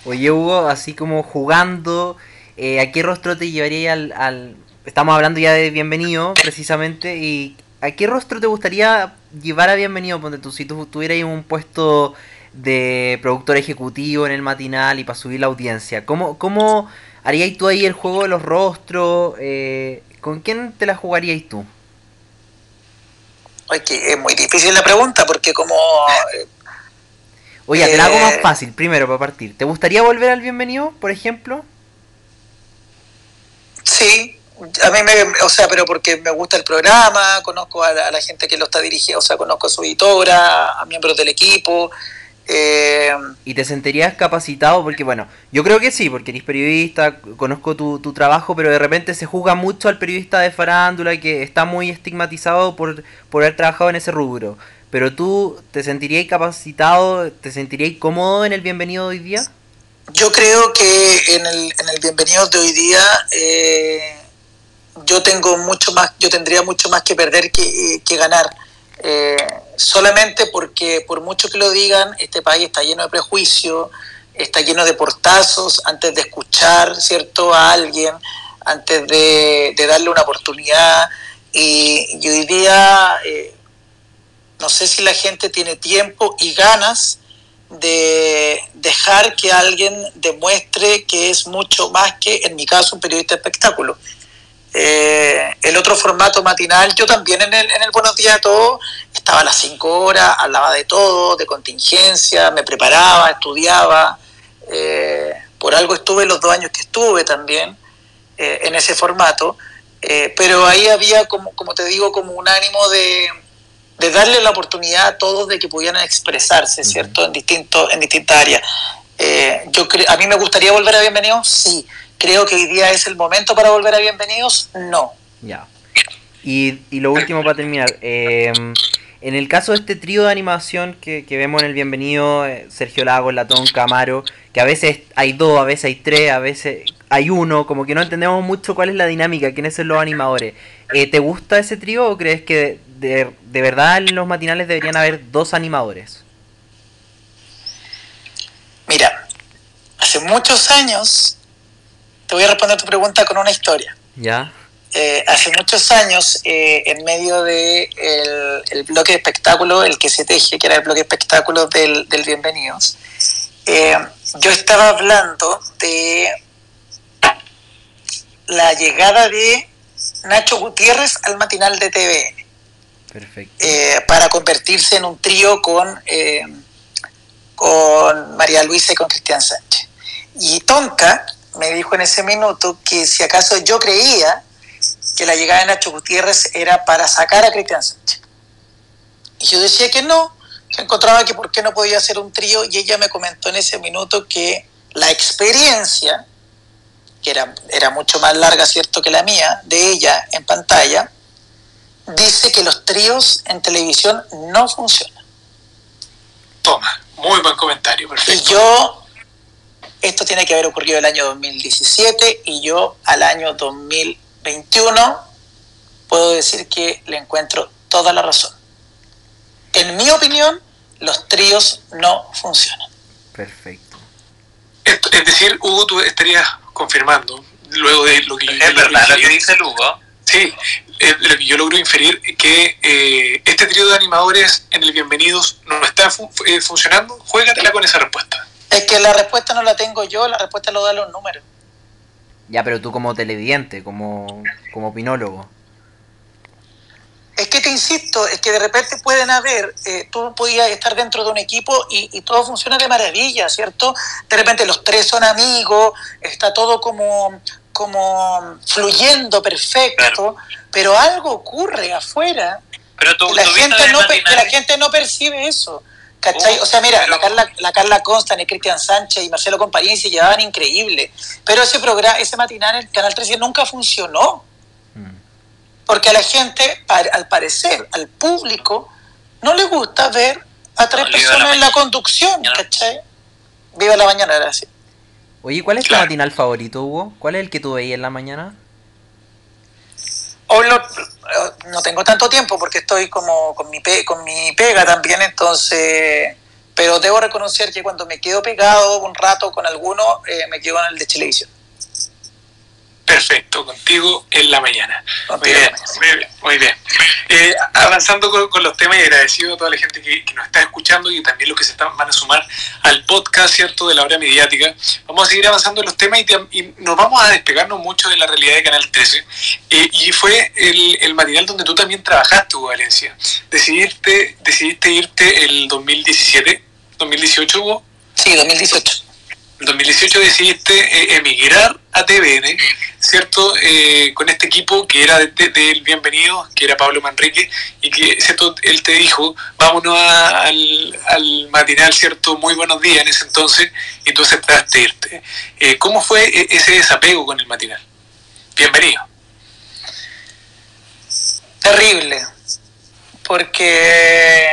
Oye, Hugo, así como jugando, eh, ¿a qué rostro te llevaría al, Estamos hablando ya de bienvenido, precisamente, y ¿a qué rostro te gustaría llevar a bienvenido? Ponte tú, si tú tuvieras un puesto de productor ejecutivo en el matinal y para subir la audiencia, ¿cómo, cómo harías tú ahí el juego de los rostros? Eh, ¿Con quién te la jugarías tú? Oye, es muy difícil la pregunta porque como... Eh, Oye, te la hago más fácil, primero para partir. ¿Te gustaría volver al bienvenido, por ejemplo? Sí, a mí me, o sea, pero porque me gusta el programa, conozco a la, gente que lo está dirigiendo, o sea, conozco a su editora, a miembros del equipo. Eh, ¿Y te sentirías capacitado? Porque bueno, yo creo que sí, porque eres periodista, conozco tu, tu trabajo, pero de repente se juzga mucho al periodista de farándula que está muy estigmatizado por, por haber trabajado en ese rubro. Pero tú, ¿te sentirías capacitado, te sentirías cómodo en el bienvenido de hoy día? Yo creo que en el, en el bienvenido de hoy día eh, yo tengo mucho más, yo tendría mucho más que perder que, ganar. Eh, solamente porque por mucho que lo digan, este país está lleno de prejuicios, está lleno de portazos antes de escuchar cierto a alguien, antes de, darle una oportunidad. Y, hoy día eh, no sé si la gente tiene tiempo y ganas de dejar que alguien demuestre que es mucho más que, en mi caso, un periodista de espectáculo. Eh, el otro formato matinal, yo también en el, en el Buenos Días a Todos estaba a las 5 horas, hablaba de todo, de contingencia, me preparaba, estudiaba. Eh, por algo estuve los dos años que estuve también eh, en ese formato, pero ahí había, como, como te digo, como un ánimo de, de darle la oportunidad a todos de que pudieran expresarse, ¿cierto?, en, distintos en distintas áreas. yo a mí me gustaría volver a Bienvenidos, sí ¿Creo que hoy día es el momento para volver a Bienvenidos? No. Ya. Y, y lo último para terminar. Em, en el caso de este trío de animación que, vemos en el Bienvenido, eh, Sergio Lago, Latón, Camaro, que a veces hay dos, a veces hay tres, a veces hay uno, como que no entendemos mucho cuál es la dinámica, quiénes son los animadores. Eh, ¿Te gusta ese trío o crees que de, de verdad en los matinales deberían haber dos animadores? Mira, hace muchos años te voy a responder tu pregunta con una historia. Ya. Eh, hace muchos años, eh, en medio de el, bloque de espectáculos, el que se teje, que era el bloque de espectáculos del, Bienvenidos, eh, yo estaba hablando de la llegada de Nacho Gutiérrez al matinal de TV. Perfecto. para convertirse en un trío con, con María Luisa y con Cristian Sánchez. Y Tonka, me dijo en ese minuto que si acaso yo creía que la llegada de Nacho Gutiérrez era para sacar a Cristian Sánchez. Y yo decía que no, que encontraba que por qué no podía hacer un trío y ella me comentó en ese minuto que la experiencia, que era, era mucho más larga, cierto, que la mía, de ella en pantalla, dice que los tríos en televisión no funcionan. Toma, muy buen comentario, perfecto. Y yo esto tiene que haber ocurrido el año 2017 y yo al año 2021 puedo decir que le encuentro toda la razón. En mi opinión, los tríos no funcionan. Perfecto. Es decir, Hugo, tú estarías confirmando, luego de lo que yo... Es verdad lo que dice Hugo. Sí, lo que yo logro inferir que eh, este trío de animadores en el Bienvenidos no está eh, funcionando. Juégatela con esa respuesta. Es que la respuesta no la tengo yo, la respuesta lo dan los números. Ya, pero tú como televidente, como, como opinólogo. Es que te insisto, es que de repente pueden haber, eh, tú podías estar dentro de un equipo y, todo funciona de maravilla, ¿cierto? De repente los tres son amigos, está todo como, como fluyendo perfecto, pero algo ocurre afuera. Pero tú, la gente no, que la gente no percibe eso. ¿Cachai? o sea, mira, la Carla, la Carla Constant y Cristian Sánchez y Marcelo Compañía se llevaban increíble. Pero ese programa, ese matinal en el Canal 13 nunca funcionó. Mm. porque a la gente, al parecer, al público, no le gusta ver a tres personas en la conducción, ¿cachai? Viva la mañana, gracias. Oye, ¿cuál es tu matinal favorito, Hugo? ¿Cuál es el que tú veías en la mañana? Hoy no tengo tanto tiempo porque estoy como con mi, pe, con mi pega también, entonces... Pero debo reconocer que cuando me quedo pegado un rato con alguno, eh, me quedo en el de televisión. Perfecto, contigo en la mañana. Muy bien, muy bien, muy bien. Eh, avanzando con, los temas y agradecido a toda la gente que, nos está escuchando y también los que se están, van a sumar al podcast, ¿cierto?, de la hora mediática. Vamos a seguir avanzando en los temas y, nos vamos a despegarnos mucho de la realidad de Canal 13. Eh, y fue el, el, material donde tú también trabajaste, Hugo Valencia. Decidiste, decidiste irte el 2017, 2018, Hugo. Sí, 2018 en 2018 decidiste eh, emigrar a TVN, ¿cierto? Eh, con este equipo que era del bienvenido, que era Pablo Manrique, y que, ¿cierto? Él te dijo, vámonos al, al, matinal, ¿cierto? Muy buenos días en ese entonces, y tú aceptaste irte. Eh, ¿Cómo fue e-, ese desapego con el matinal? Bienvenido. Terrible, porque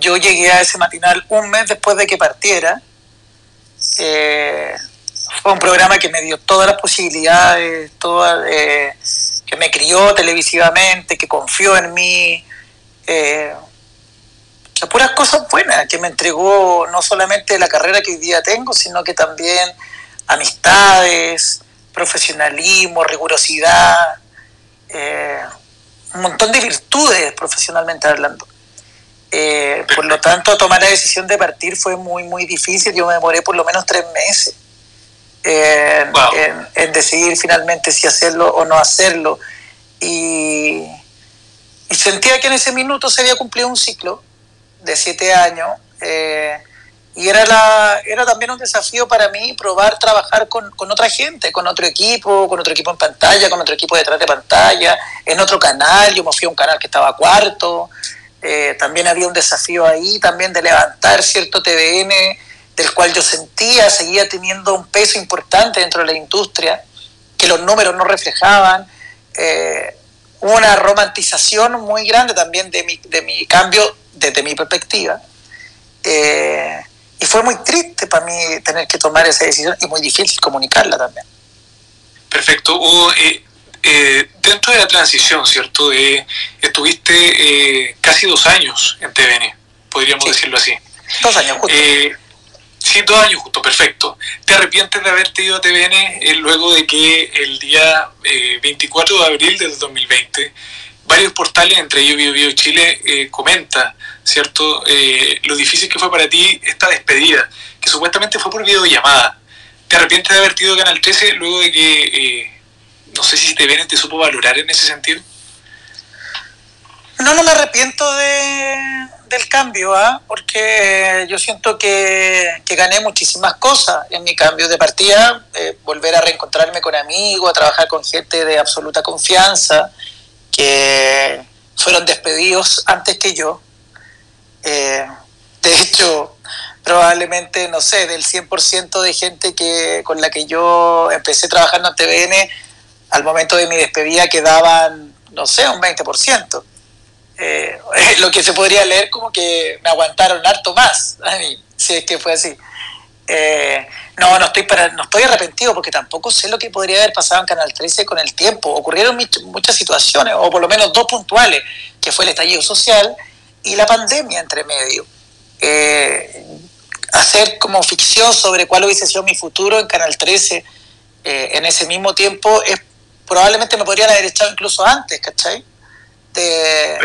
yo llegué a ese matinal un mes después de que partiera eh, fue un programa que me dio todas las posibilidades, eh, que me crió televisivamente, que confió en mí. Eh, puras cosas buenas, que me entregó no solamente la carrera que hoy día tengo, sino que también amistades, profesionalismo, rigurosidad, eh, un montón de virtudes profesionalmente hablando. Eh, por lo tanto, tomar la decisión de partir fue muy, muy difícil. Yo me demoré por lo menos tres meses en, decidir finalmente si hacerlo o no hacerlo. Y, sentía que en ese minuto se había cumplido un ciclo de siete años. Eh, y era, la, era también un desafío para mí probar trabajar con, con, otra gente, con otro equipo, con otro equipo en pantalla, con otro equipo detrás de pantalla, en otro canal. Yo me fui a un canal que estaba cuarto. Eh, también había un desafío ahí, también de levantar cierto TVN, del cual yo sentía, seguía teniendo un peso importante dentro de la industria, que los números no reflejaban. Eh, una romantización muy grande también de mi, de mi cambio desde mi perspectiva. Eh, y fue muy triste para mí tener que tomar esa decisión y muy difícil comunicarla también. Perfecto. Hugo, eh, dentro de la transición, ¿cierto? estuviste eh, casi dos años en TVN, podríamos decirlo así. Dos años, justo. Eh, sí, años justo, perfecto. ¿Te arrepientes de haberte ido a TVN eh, luego de que el día 24 de abril del 2020 varios portales, entre ellos Bio, Bio Chile, comenta, ¿cierto?, lo difícil que fue para ti esta despedida, que supuestamente fue por videollamada. ¿Te arrepientes de haberte ido a Canal 13 luego de que no sé si te ven te supo valorar en ese sentido. No, no me arrepiento de, del cambio, ¿ah? porque yo siento que, gané muchísimas cosas en mi cambio de partida, eh, volver a reencontrarme con amigos, a trabajar con gente de absoluta confianza, que fueron despedidos antes que yo. Eh, de hecho, probablemente, no sé, del 100% de gente que con la que yo empecé trabajando en TVN, al momento de mi despedida quedaban, no sé, un 20%. Eh, lo que se podría leer como que me aguantaron harto más, a mí, si es que fue así. Eh, no, no estoy, para, no estoy arrepentido porque tampoco sé lo que podría haber pasado en Canal 13 con el tiempo. Ocurrieron muchas situaciones, o por lo menos dos puntuales, que fue el estallido social y la pandemia entre medio. Eh, hacer como ficción sobre cuál hubiese sido mi futuro en Canal 13 en ese mismo tiempo probablemente me podrían haber echado incluso antes, ¿cachai? De,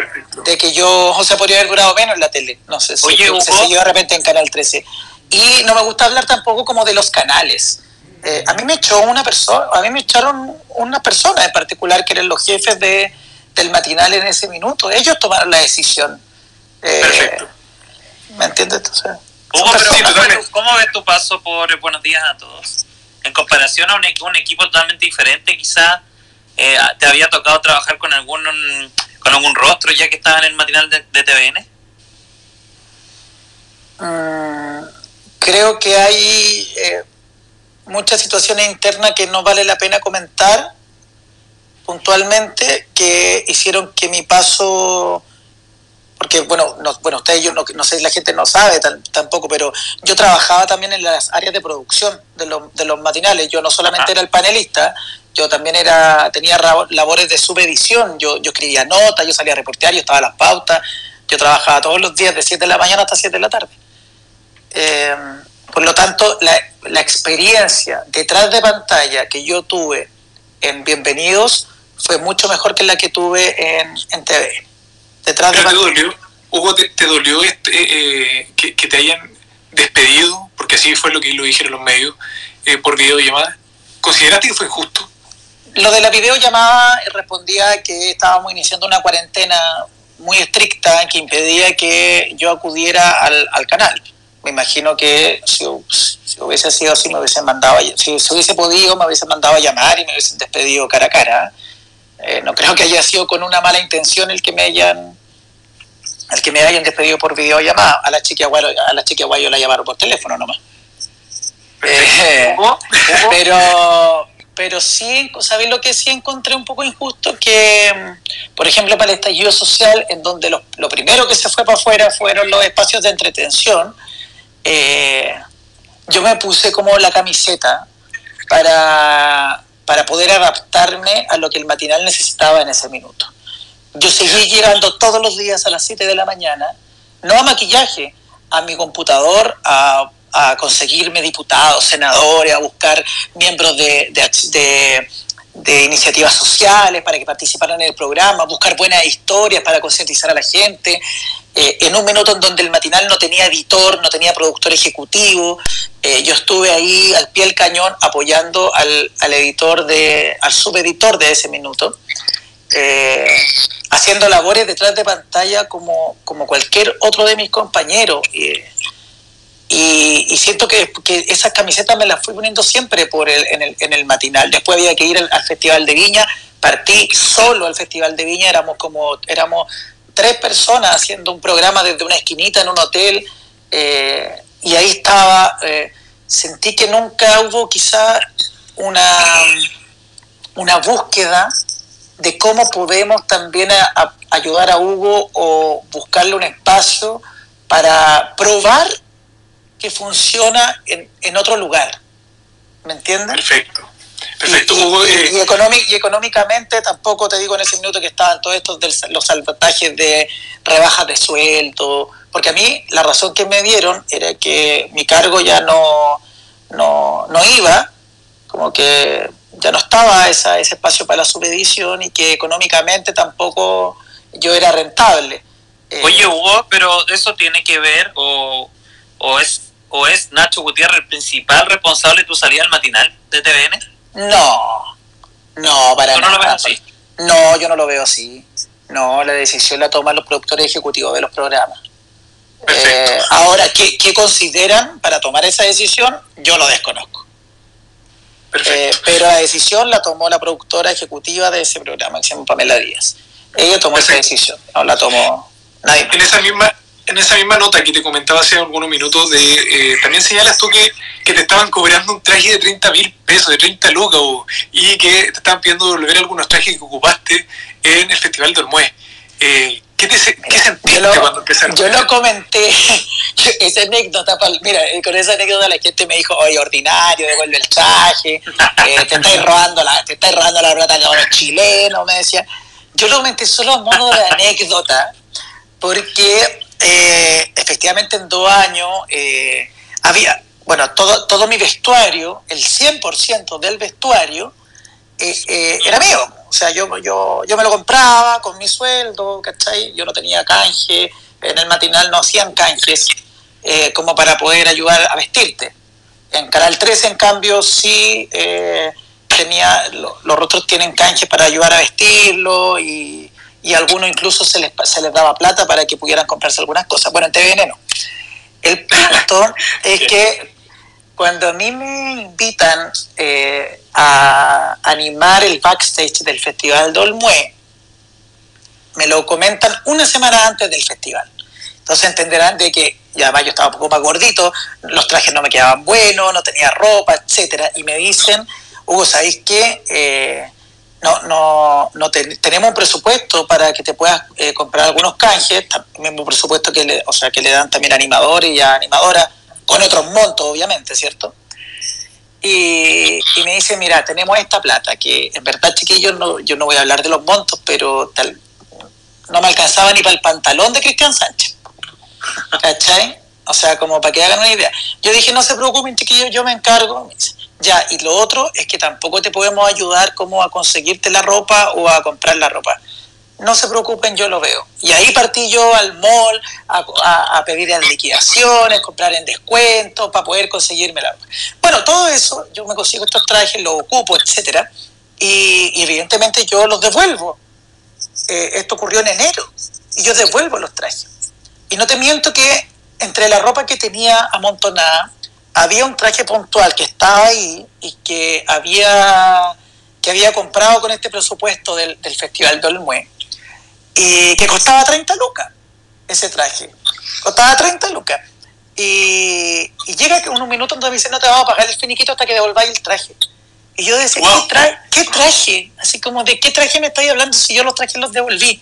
de, que yo, sea, podría haber durado menos en la tele. No sé, si se siguió de repente en Canal 13. Y no me gusta hablar tampoco como de los canales. Eh, a mí me echó una persona, a mí me echaron una persona en particular que eran los jefes de, del matinal en ese minuto. Ellos tomaron la decisión. Eh, Perfecto. ¿Me entiendes? Entonces, ¿Cómo ves tu paso por Buenos Días a Todos? En comparación a un, un equipo totalmente diferente, quizá eh, ¿Te había tocado trabajar con algún con algún rostro ya que estaba en el matinal de, TVN? Mm, creo que hay eh, muchas situaciones internas que no vale la pena comentar, puntualmente que hicieron que mi paso porque bueno, no, bueno, ustedes yo no, no sé si la gente no sabe tampoco, pero yo trabajaba también en las áreas de producción de, de los matinales. Yo no solamente era el panelista, yo también era tenía labores de subedición. Yo, yo escribía notas, yo salía a reportear, yo estaba a las pautas. Yo trabajaba todos los días de 7 de la mañana hasta 7 de la tarde. Eh, por lo tanto, la, la experiencia detrás de pantalla que yo tuve en Bienvenidos fue mucho mejor que la que tuve en, en TV detrás de te dolió, Hugo, te, dolió este, eh, eh, que, te hayan despedido, porque así fue lo que lo dijeron los medios, eh, por videollamada. ¿Consideraste que fue injusto? Lo de la videollamada respondía que estábamos iniciando una cuarentena muy estricta que impedía que yo acudiera al, al canal. Me imagino que si, hubiese sido así, me hubiesen mandado, si, si hubiese podido, me hubiesen mandado a llamar y me hubiesen despedido cara a cara. Eh, no creo que haya sido con una mala intención el que me hayan el que me hayan despedido por videollamada. A la chica a la chica la llamaron por teléfono nomás. Eh, pero pero sí, ¿sabéis lo que sí encontré un poco injusto? Que, por ejemplo, para el estallido social, en donde lo, primero que se fue para afuera fueron los espacios de entretención, eh, yo me puse como la camiseta para para poder adaptarme a lo que el matinal necesitaba en ese minuto. Yo seguí llegando todos los días a las 7 de la mañana, no a maquillaje, a mi computador, a, conseguirme diputados, senadores, a buscar miembros de, de, de, iniciativas sociales para que participaran en el programa, buscar buenas historias para concientizar a la gente, eh, en un minuto en donde el matinal no tenía editor, no tenía productor ejecutivo, eh, yo estuve ahí al pie del cañón apoyando al, al editor de, al subeditor de ese minuto, eh, haciendo labores detrás de pantalla como, como cualquier otro de mis compañeros. Y, siento que, que, esas camisetas me las fui poniendo siempre por el, en, el, en el matinal. Después había que ir al, al Festival de Viña, partí solo al Festival de Viña, éramos como, éramos tres personas haciendo un programa desde una esquinita en un hotel eh, y ahí estaba, eh, sentí que nunca hubo quizá una, una búsqueda de cómo podemos también ayudar a Hugo o buscarle un espacio para probar que funciona en, en otro lugar. ¿Me entiendes? Perfecto. Perfecto, eh, y, económicamente tampoco te digo en ese minuto que estaban todos estos los salvatajes de rebajas de sueldo, porque a mí la razón que me dieron era que mi cargo ya no, no, iba, como que ya no estaba esa, ese espacio para la subedición y que económicamente tampoco yo era rentable. Eh, Oye, Hugo, pero eso tiene que ver o, o es o es Nacho Gutiérrez el principal responsable de tu salida al matinal de TVN? No, no, para nada. No, lo así? no, yo no lo veo así. No, la decisión la toman los productores ejecutivos de los programas. Eh, ahora, ¿qué, ¿qué, consideran para tomar esa decisión? Yo lo desconozco. Eh, pero la decisión la tomó la productora ejecutiva de ese programa, que se llama Pamela Díaz. Ella tomó esa decisión, no la tomó nadie. En esa misma, en esa misma nota que te comentaba hace algunos minutos, de, eh, también señalas tú que, que, te estaban cobrando un traje de 30 mil pesos, de 30 lucas, y que te estaban pidiendo devolver algunos trajes que ocupaste en el Festival de Olmué. Eh, ¿Qué, te, ¿Qué sentiste cuando empezaron? Yo lo comenté, esa anécdota, mira, eh, con esa anécdota la gente me dijo, oye, ordinario, devuelve el traje, eh, te estáis robando la, te estáis robando la plata de los chilenos, me decía. Yo lo comenté solo a modo de anécdota, porque eh, efectivamente en dos años eh, había, bueno, todo, todo mi vestuario, el 100% del vestuario eh, era mío. O sea, yo, yo, yo me lo compraba con mi sueldo, ¿cachai? Yo no tenía canje, en el matinal no hacían canjes como para poder ayudar a vestirte. En Canal 13, en cambio, sí tenía, los otros tienen canjes para ayudar a vestirlo y y a algunos incluso se les, se les daba plata para que pudieran comprarse algunas cosas. Bueno, en TVN no. El punto es que cuando a mí me invitan eh, a animar el backstage del Festival Dolmue, me lo comentan una semana antes del festival. Entonces entenderán de que ya yo estaba un poco más gordito, los trajes no me quedaban buenos, no tenía ropa, etcétera, y me dicen, Hugo, ¿sabéis qué? Eh, no, no, no tenemos un presupuesto para que te puedas eh, comprar algunos canjes, también un presupuesto que le, o sea, que le dan también animadores y animadoras, con otros montos, obviamente, ¿cierto? Y, me dice, mira, tenemos esta plata, que en verdad, chiquillos, no, yo no voy a hablar de los montos, pero tal, no me alcanzaba ni para el pantalón de Cristian Sánchez. ¿Cachai? O sea, como para que hagan una idea. Yo dije, no se preocupen, chiquillos, yo me encargo. Ya, y lo otro es que tampoco te podemos ayudar como a conseguirte la ropa o a comprar la ropa no se preocupen, yo lo veo. Y ahí partí yo al mall a, a, pedir en liquidaciones, comprar en descuento para poder conseguirme la... Bueno, todo eso, yo me consigo estos trajes, los ocupo, etcétera, y, evidentemente yo los devuelvo. Eh, esto ocurrió en enero, y yo devuelvo los trajes. Y no te miento que entre la ropa que tenía amontonada, había un traje puntual que estaba ahí y que había que había comprado con este presupuesto del, del Festival de Olmué y que costaba 30 lucas ese traje. Costaba 30 lucas. Y, y llega un minuto donde me dice, no te vamos a pagar el finiquito hasta que devolváis el traje. Y yo decía, ¿qué, traje? Así como, ¿de qué traje me estáis hablando si yo los trajes los devolví?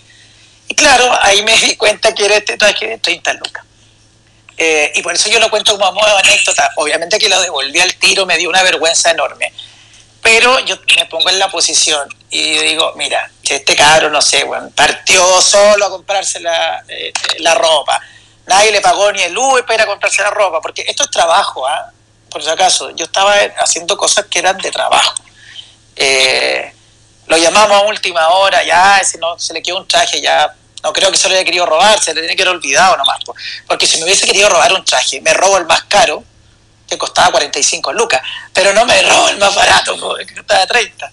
Y claro, ahí me di cuenta que era este traje de 30 lucas. Eh, y por eso yo lo cuento como modo anécdota. Obviamente que lo devolví al tiro, me dio una vergüenza enorme. Pero yo me pongo en la posición y digo, mira, este cabro, no sé, bueno, partió solo a comprarse la, eh, la ropa. Nadie le pagó ni el Uber para a comprarse la ropa, porque esto es trabajo, ¿ah? Por si acaso, yo estaba haciendo cosas que eran de trabajo. Eh, lo llamamos a última hora, ya, ese no, se le quedó un traje, ya no creo que se lo haya querido robar, se le tiene que haber olvidado nomás. Porque si me hubiese querido robar un traje, me robo el más caro, que costaba 45 lucas, pero no me robo el más barato, que costaba 30.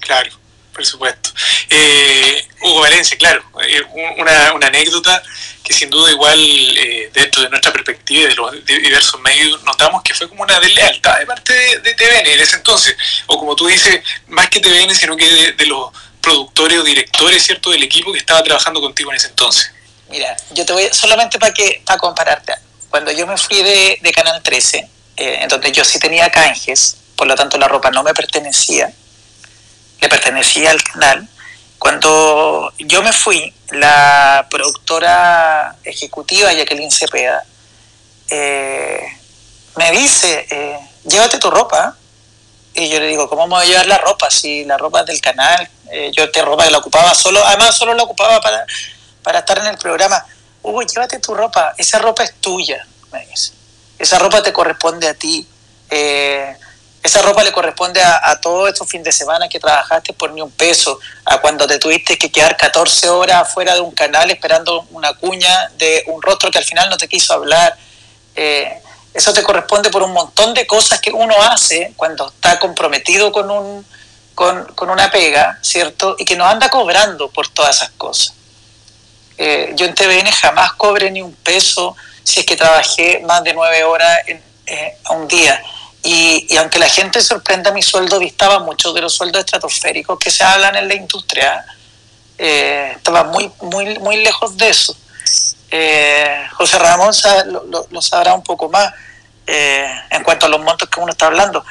Claro, por supuesto. Eh, Hugo Valencia, claro, eh, una, una, anécdota que sin duda igual eh, dentro de nuestra perspectiva de los diversos medios notamos que fue como una deslealtad de parte de, TVN en ese entonces, o como tú dices, más que TVN, sino que de, los productores o directores, ¿cierto?, del equipo que estaba trabajando contigo en ese entonces. Mira, yo te voy, solamente para que para compararte, cuando yo me fui de, Canal 13, en donde yo sí tenía canjes, por lo tanto la ropa no me pertenecía, le pertenecía al canal. Cuando yo me fui, la productora ejecutiva Jacqueline Cepeda eh, me dice, eh, llévate tu ropa. Y yo le digo, ¿cómo me voy a llevar la ropa? Si la ropa es del canal, eh, yo te ropa la ocupaba solo, además solo la ocupaba para, para estar en el programa. Hugo, llévate tu ropa, esa ropa es tuya, me dice. Esa ropa te corresponde a ti. Eh, esa ropa le corresponde a, todos estos fines de semana que trabajaste por ni un peso, a cuando te tuviste que quedar 14 horas afuera de un canal esperando una cuña de un rostro que al final no te quiso hablar. Eh, eso te corresponde por un montón de cosas que uno hace cuando está comprometido con, un, con, una pega, ¿cierto? Y que no anda cobrando por todas esas cosas. Eh, yo en TVN jamás cobré ni un peso si es que trabajé más de nueve horas eh, a un día y, aunque la gente sorprenda, mi sueldo distaba mucho de los sueldos estratosféricos que se hablan en la industria. Eh, estaba muy, muy, muy lejos de eso. Eh, José Ramón lo, sabrá un poco más eh, en cuanto a los montos que uno está hablando.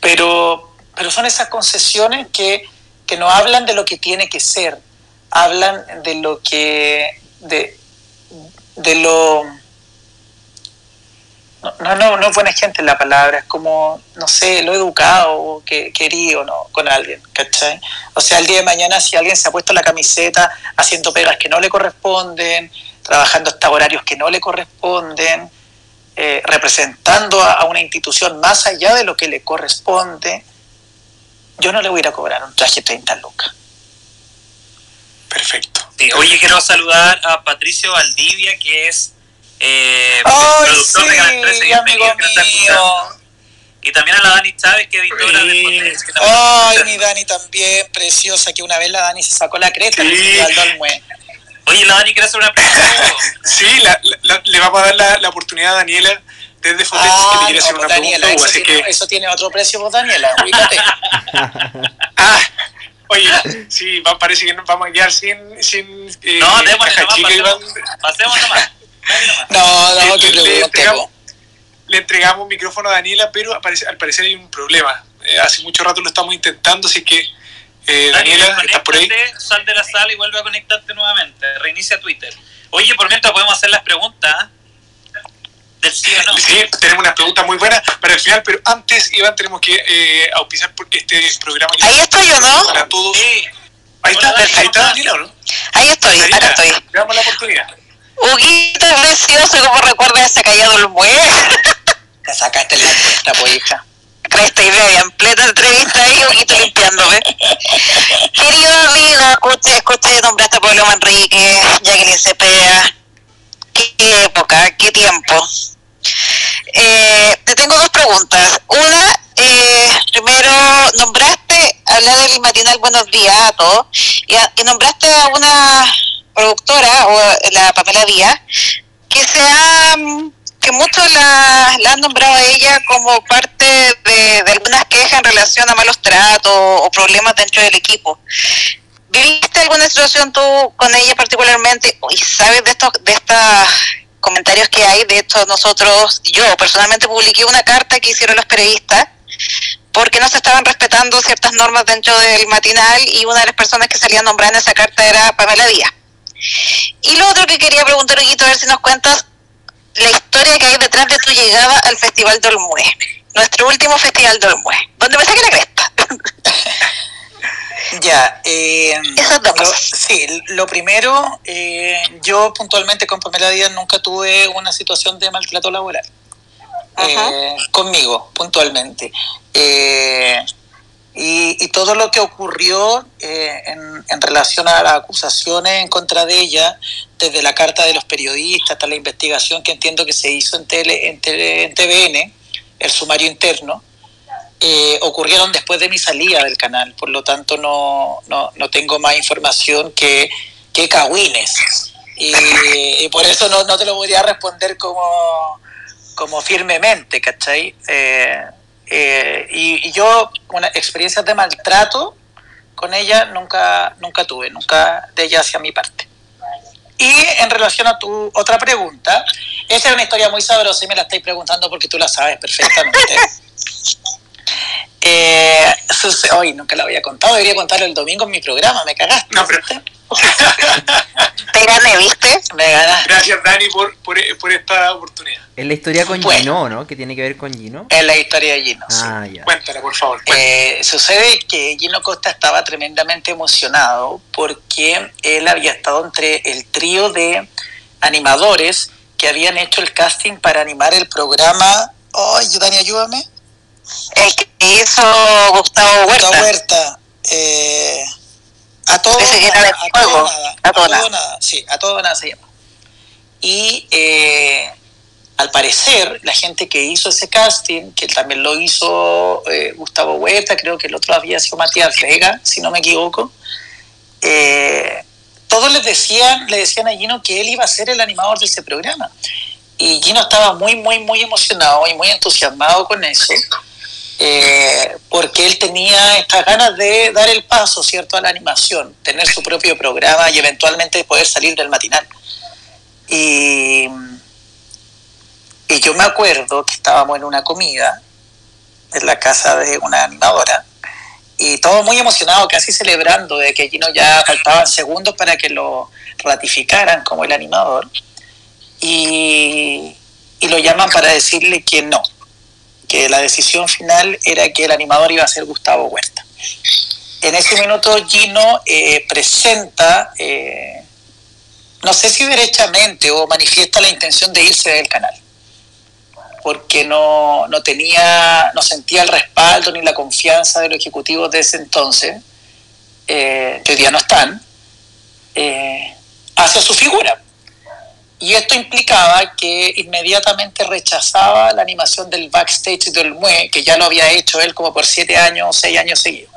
pero, pero son esas concesiones que, que no hablan de lo que tiene que ser, hablan de lo que. de, de lo no, no, no es buena gente la palabra, es como, no sé, lo educado que querido no, con alguien, ¿cachai? O sea, el día de mañana si alguien se ha puesto la camiseta haciendo pegas que no le corresponden, trabajando hasta horarios que no le corresponden, eh, representando a, una institución más allá de lo que le corresponde, yo no le voy a ir a cobrar un traje 30 lucas. Perfecto. oye, quiero saludar a Patricio Valdivia, que es eh, productor de Canal 13 y amigo Y también a la Dani Chávez, que editora de Ay, mi Dani también, preciosa, que una vez la Dani se sacó la creta sí. Oye, la Dani quiere hacer una pregunta. sí, le vamos a dar la, la oportunidad a Daniela desde Fotex ah, que le quiere hacer una Daniela, pregunta. Eso, tiene, que... eso tiene otro precio vos, Daniela, ubícate. ah, Oye, sí, parece que nos vamos a quedar sin. sin eh, no, démosle nomás, pasemos, pasemos nomás. No, no, le, le, entregamos, le entregamos un micrófono a Daniela, pero al parecer hay un problema. eh, hace mucho rato lo estamos intentando, así que eh, Daniela, ¿estás por ahí? Sal de la sala y vuelve a conectarte nuevamente, reinicia Twitter. Oye, por mientras podemos hacer las preguntas del sí o no. Sí, tenemos una pregunta muy buena para el final, pero antes, Iván, tenemos que eh, auspiciar porque este programa... Ahí estoy yo, ¿no? Para todos. Ahí está, ahí está Daniela, ¿no? Ahí estoy, ahora estoy. Le damos la oportunidad. Huguito es precioso, como recuerda ese callado el muelle. Te sacaste la cresta, pues, hija. Cresta y media, en plena entrevista ahí, Huguito limpiándome. Querido amigo, escuche, escuche, nombraste a Pueblo Manrique, Jacqueline Cepeda. Qué época, qué tiempo. Eh, te tengo dos preguntas. Una, eh, primero, nombraste, hablar del matinal Buenos Días a todos, y, y nombraste a una productora, o la Pamela Díaz, que se ha, que muchos la, la han nombrado a ella como parte de, de, algunas quejas en relación a malos tratos o problemas dentro del equipo. ¿Viviste alguna situación tú con ella particularmente y sabes de estos de estos comentarios que hay? De hecho, nosotros, yo personalmente publiqué una carta que hicieron los periodistas porque no se estaban respetando ciertas normas dentro del matinal y una de las personas que salía nombrada en esa carta era Pamela Díaz. Y lo otro que quería preguntar, Huguito, a ver si nos cuentas la historia que hay detrás de tu llegada al Festival de Olmué, nuestro último Festival de Olmué, donde me saqué la cresta. Ya, eh, lo, sí, lo primero, eh, yo puntualmente con Pamela Díaz nunca tuve una situación de maltrato laboral. Eh, conmigo, puntualmente. Eh, y, y, todo lo que ocurrió eh, en, en, relación a las acusaciones en contra de ella, desde la carta de los periodistas hasta la investigación que entiendo que se hizo en, tele, en, tele, en TVN, el sumario interno, eh, ocurrieron después de mi salida del canal. Por lo tanto, no, no, no tengo más información que, que cagüines. Y, por eso no, no te lo podría responder como, como firmemente, ¿cachai? Eh, eh, y, y, yo, una experiencias de maltrato con ella nunca, nunca tuve, nunca de ella hacia mi parte. Y en relación a tu otra pregunta, esa es una historia muy sabrosa y me la estáis preguntando porque tú la sabes perfectamente. eh, hoy nunca la había contado, debería contarlo el domingo en mi programa, me cagaste. No, pero... Te gané, ¿viste? Me ganaste. Gracias, Dani, por, por, por, esta oportunidad. Es la historia con bueno, Gino, ¿no? ¿Qué tiene que ver con Gino? Es la historia de Gino. Ah, sí. ya. Cuéntala, por favor. Eh, sucede que Gino Costa estaba tremendamente emocionado porque él había estado entre el trío de animadores que habían hecho el casting para animar el programa. Ay, oh, Dani, ayúdame. El que hizo Gustavo Huerta. Gustavo Huerta. Eh, a todo, nada, a, todo nada, a, todo, a todo nada. Sí, a todo nada se llama. Y eh, al parecer, la gente que hizo ese casting, que también lo hizo eh, Gustavo Huerta, creo que el otro había sido Matías Vega, si no me equivoco, eh, todos les decían, le decían a Gino que él iba a ser el animador de ese programa. Y Gino estaba muy, muy, muy emocionado y muy entusiasmado con eso. Eh, porque él tenía estas ganas de dar el paso, ¿cierto?, a la animación, tener su propio programa y eventualmente poder salir del matinal. Y, yo me acuerdo que estábamos en una comida en la casa de una animadora y todos muy emocionados, casi celebrando de que Gino ya faltaban segundos para que lo ratificaran como el animador. Y, y lo llaman para decirle que no, que la decisión final era que el animador iba a ser Gustavo Huerta. En ese minuto Gino eh, presenta, eh, no sé si derechamente o manifiesta la intención de irse del canal, porque no, no tenía, no sentía el respaldo ni la confianza de los ejecutivos de ese entonces, eh, que hoy día no están, hacia su figura y esto implicaba que inmediatamente rechazaba la animación del backstage del MUE, que ya lo había hecho él como por siete años o seis años seguidos.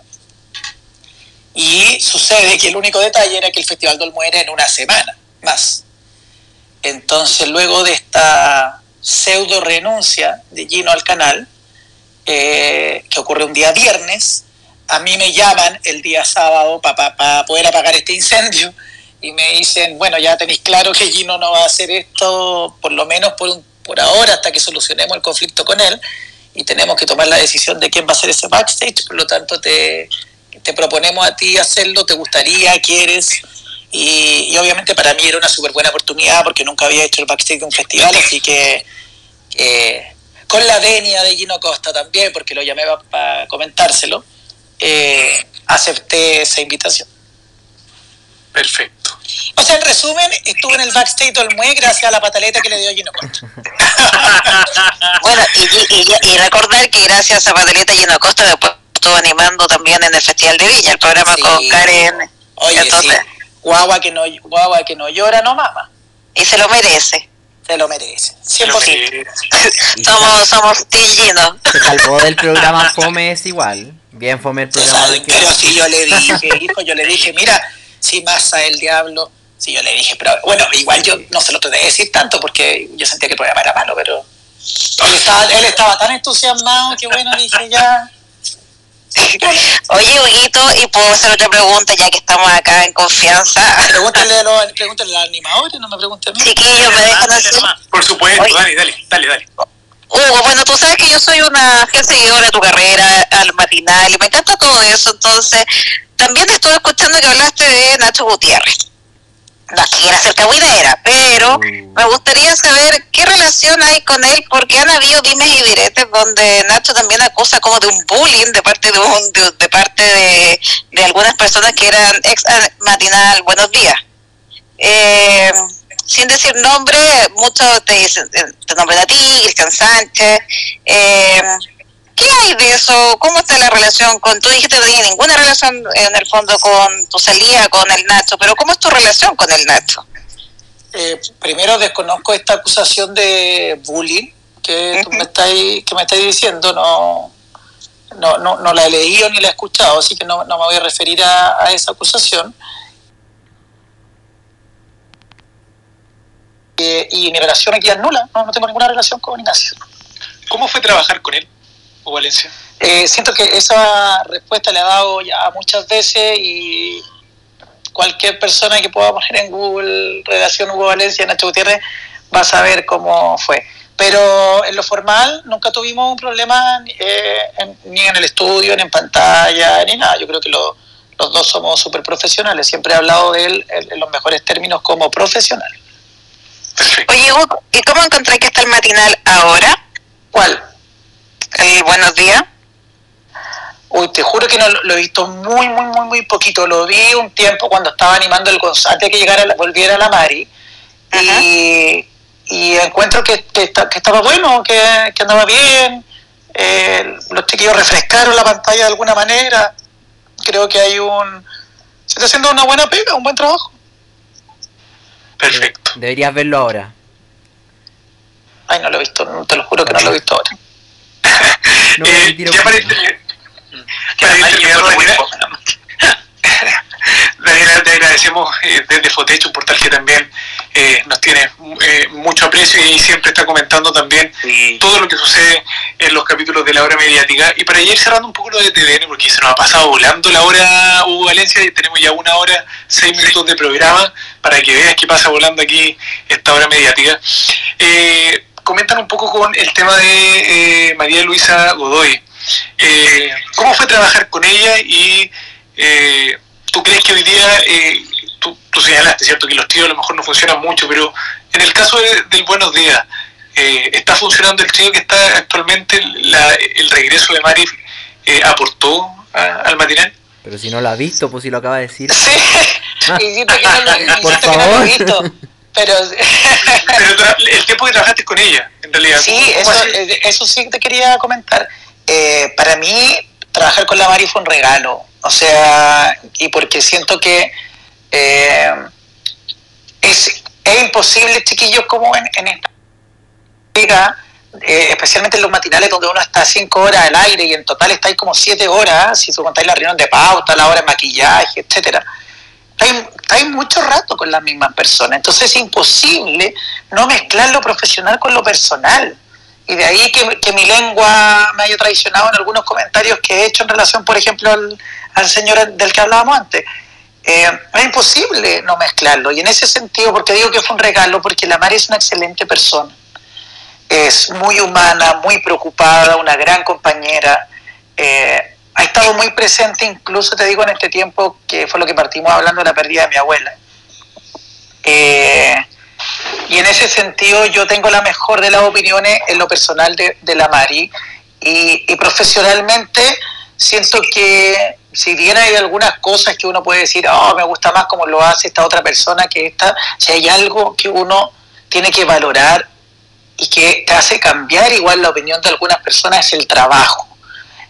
Y sucede que el único detalle era que el Festival del MUE era en una semana más. Entonces, luego de esta pseudo renuncia de Gino al canal, eh, que ocurre un día viernes, a mí me llaman el día sábado para pa, pa poder apagar este incendio y me dicen, bueno, ya tenéis claro que Gino no va a hacer esto, por lo menos por, un, por ahora, hasta que solucionemos el conflicto con él. y tenemos que tomar la decisión de quién va a ser ese backstage, por lo tanto te, te proponemos a ti hacerlo, te gustaría, quieres, y, obviamente para mí era una súper buena oportunidad porque nunca había hecho el backstage de un festival, así que eh, con la venia de Gino Costa también, porque lo llamé para comentárselo, eh, acepté esa invitación. Perfecto. O sea, en resumen, estuve en el backstage del Mue gracias a la pataleta que le dio Gino Costa. bueno, y, recordar que gracias a pataleta Gino Costa después estuvo animando también en el Festival de Villa, el programa con Karen. Oye, Entonces, guagua que no guagua que no llora no mama. Y se lo merece. Se lo merece. 100%. somos somos Gino. Se salvó del programa Fome es igual. Bien Fome el programa. pero si yo le dije, hijo, yo le dije, mira, si masa el diablo, si yo le dije, pero bueno, igual yo no se lo tuve que decir tanto porque yo sentía que el programa era malo, pero él estaba, él estaba tan entusiasmado que bueno, dije ya, Oye, Huguito, y puedo hacer otra pregunta ya que estamos acá en confianza. Pregúntale a los, pregúntale a los animadores, no me pregunten a mí. Chiquillos, me dejan así. Por supuesto, dale, dale, dale, dale. Hugo, bueno, tú sabes que yo soy una fiel seguidora de tu carrera, al matinal, y me encanta todo eso. Entonces, también estuve escuchando que hablaste de Nacho Gutiérrez no quiero ser cahuidera, pero mm. me gustaría saber qué relación hay con él, porque han habido dimes y diretes donde Nacho también acusa como de un bullying de parte de, un, de, parte de, de, algunas personas que eran ex matinal Buenos Días. Eh, sin decir nombre, muchos te, dicen, te nombran a ti, Cristian Sánchez. Eh, ¿Qué hay de eso? ¿Cómo está la relación con, tú dijiste que no tenía ninguna relación en el fondo con tu salida con el Nacho, pero ¿cómo es tu relación con el Nacho? Eh, primero desconozco esta acusación de bullying que tú me estás, que me estás diciendo, no, no, no, no, la he leído ni la he escuchado, así que no, no me voy a referir a, esa acusación. Eh, y mi relación aquí es nula, no, no tengo ninguna relación con Ignacio. ¿Cómo fue trabajar con él? Valencia? Eh, siento que esa respuesta la he dado ya muchas veces y cualquier persona que pueda poner en Google relación Hugo Valencia, Nacho Gutiérrez, va a saber cómo fue. Pero en lo formal nunca tuvimos un problema eh, ni en el estudio, ni en pantalla, ni nada. Yo creo que los dos somos súper profesionales. Siempre he hablado de él en, los mejores términos como profesional. Oye, Hugo, ¿y cómo encontré que está el matinal ahora? ¿Cuál? El Buenos Días? Uy, te juro que no lo he visto muy, muy, muy, muy poquito. Lo vi un tiempo cuando estaba animando el antes de que llegara, volviera la Mari. Y, encuentro que, estaba bueno, que, andaba bien. Eh, los chiquillos refrescaron la pantalla de alguna manera. Creo que hay un. Se está haciendo una buena pega, un buen trabajo. Perfecto. Deberías verlo ahora. Ay, no lo he visto, te lo juro que no lo he visto ahora. eh, ya Daniela, te agradecemos eh, desde Fotecho, un portal que también eh, nos tiene eh, mucho aprecio y siempre está comentando también todo lo que sucede en los capítulos de la hora mediática. Y para ir cerrando un poco lo de TVN, porque se nos ha pasado volando la hora Hugo Valencia y tenemos ya una hora, seis minutos de programa para que veas qué pasa volando aquí esta hora mediática. Eh, comentan un poco con el tema de eh, María Luisa Godoy. Eh, ¿Cómo fue trabajar con ella y eh, tú crees que hoy día, tú, señalaste, ¿cierto? Que los tíos a lo mejor no funcionan mucho, pero en el caso del Buenos Días, ¿está funcionando el trío que está actualmente? ¿El regreso de Mari aportó al matinal? Pero si no lo ha visto, pues si lo acaba de decir. Sí, ah. que no Por favor. Pero, el tiempo que trabajaste con ella, en realidad. Sí, eso, eh, eso sí te quería comentar. Eh, para mí, trabajar con la Mari fue un regalo. O sea, y porque siento que eh, es, es imposible, chiquillos, como en, en esta liga, especialmente en los matinales donde uno está cinco horas al aire y en total está ahí como siete horas, si tú contáis la reunión de pauta, la hora de maquillaje, etcétera hay, hay mucho rato con las mismas personas, entonces es imposible no mezclar lo profesional con lo personal. Y de ahí que, mi lengua me haya traicionado en algunos comentarios que he hecho en relación, por ejemplo, al, señor del que hablábamos antes. Eh, es imposible no mezclarlo. Y en ese sentido, porque digo que fue un regalo, porque la Mari es una excelente persona. es muy humana, muy preocupada, una gran compañera. Eh, ha estado muy presente, incluso te digo en este tiempo, que fue lo que partimos hablando de la pérdida de mi abuela. Eh, y en ese sentido yo tengo la mejor de las opiniones en lo personal de, la Mari y, profesionalmente siento que si bien hay algunas cosas que uno puede decir, oh, me gusta más como lo hace esta otra persona que esta, si hay algo que uno tiene que valorar y que te hace cambiar igual la opinión de algunas personas es el trabajo.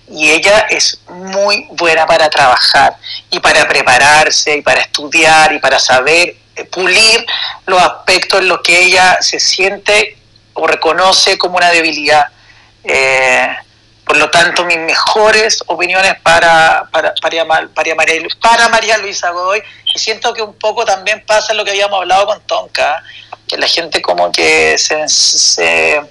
Y ella es muy buena para trabajar y para prepararse y para estudiar y para saber pulir los aspectos en los que ella se siente o reconoce como una debilidad. Eh, por lo tanto, mis mejores opiniones para, para, para, María, para María Luisa Godoy, y siento que un poco también pasa lo que habíamos hablado con Tonka, que la gente como que se, se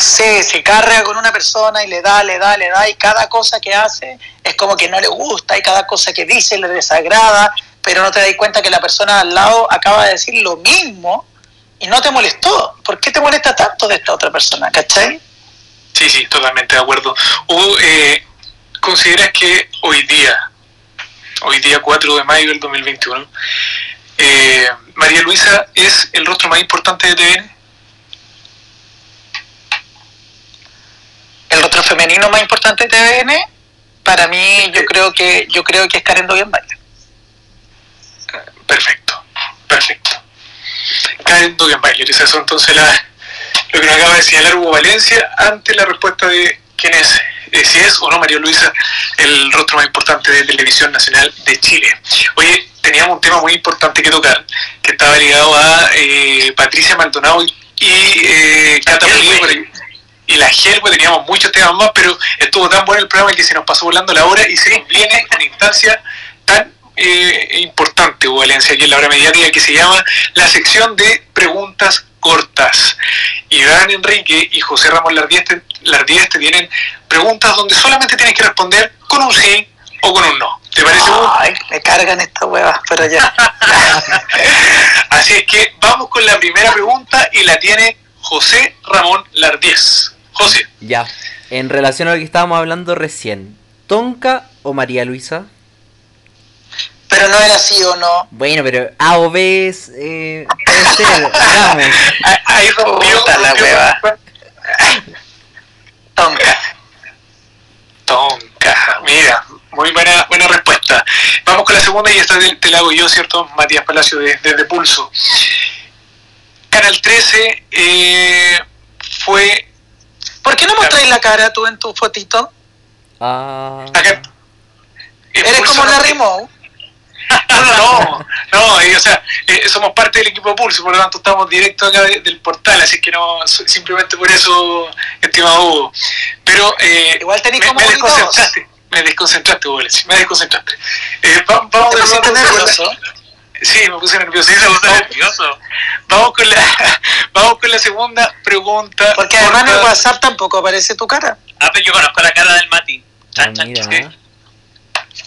sé, se carga con una persona y le da, le da, le da, y cada cosa que hace es como que no le gusta, y cada cosa que dice le desagrada, pero no te das cuenta que la persona al lado acaba de decir lo mismo y no te molestó. ¿Por qué te molesta tanto de esta otra persona? ¿Cachai? Sí, sí, totalmente de acuerdo. Eh, ¿Consideras que hoy día, hoy día 4 de mayo del 2021, eh, María Luisa es el rostro más importante de TVN? El rostro femenino más importante de TVN, para mí yo creo que yo creo que es Karen Doyen Baile. Perfecto, perfecto. Karen Dugenbailer, es eso entonces la, lo que nos acaba de señalar Hugo Valencia ante la respuesta de quién es, eh, si es o no María Luisa, el rostro más importante de Televisión Nacional de Chile. Oye, teníamos un tema muy importante que tocar, que estaba ligado a eh, Patricia Maldonado y, eh, Cata y la GEL, pues teníamos muchos temas más, pero estuvo tan bueno el programa que se nos pasó volando la hora y se nos viene una instancia tan eh, importante, Valencia, aquí en la hora mediática, que se llama la sección de preguntas cortas. Iván Enrique y José Ramón Lardieste, Lardieste tienen preguntas donde solamente tienes que responder con un sí o con un no. ¿Te parece? Ay, me cargan estas huevas, pero ya. Así es que vamos con la primera pregunta y la tiene José Ramón Lardies. José. Ya. En relación a lo que estábamos hablando recién, ¿Tonka o María Luisa? Pero no era sí o no. Bueno, pero A o B es. Eh, puede ser, Ahí rompió la hueva. Tonka. Tonka. Mira, muy buena, buena respuesta. Vamos con la segunda y esta te, la hago yo, ¿cierto? Matías Palacio desde de Pulso. Canal 13 eh, fue. ¿Por qué no mostráis la cara tú en tu fotito? Ah. Eres como la Moe. No, no, no, o sea, eh, somos parte del equipo Pulso, por lo tanto estamos directo acá del portal, así que no, simplemente por eso, estimado Hugo. Pero eh, igual tenéis como me desconcentraste, me desconcentraste, Hugo, me desconcentraste. Eh, vamos ¿Te pusiste nervioso? Sí, me puse nervioso. Sí, nervioso. Vamos con la, vamos con la segunda pregunta. Porque además en el WhatsApp tampoco aparece tu cara. Ah, pero yo conozco la cara del Mati. Chan, chan, chan.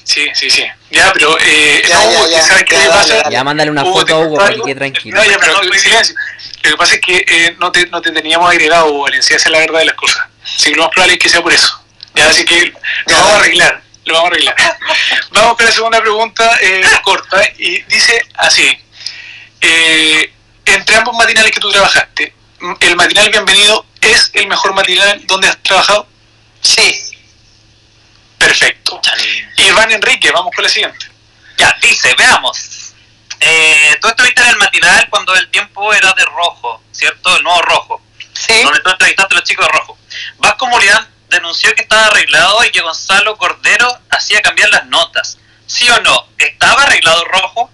Sí, sí, sí. Ya, pero eh, ya, no, ya, ¿sabes qué ya, pasa? Ya, mándale una foto a Hugo para que quede tranquilo. No, ya, pero no, silencio. Lo que pasa es que eh, no, te, no te teníamos agregado, Valencia, esa es la verdad de las cosas. Sí, lo más probable es que sea por eso. Ya, así que lo vamos a arreglar. Lo vamos a arreglar. vamos con la segunda pregunta eh, corta y dice así. Eh, entre ambos matinales que tú trabajaste, ¿el matinal Bienvenido es el mejor matinal donde has trabajado? Sí. Perfecto. Iván Enrique, vamos con la siguiente. Ya, dice, veamos. Eh, tú estuviste en el matinal cuando el tiempo era de rojo, ¿cierto? No rojo. Sí. Donde tú entrevistaste a los chicos de rojo. Vasco Murián denunció que estaba arreglado y que Gonzalo Cordero hacía cambiar las notas. ¿Sí o no? ¿Estaba arreglado rojo?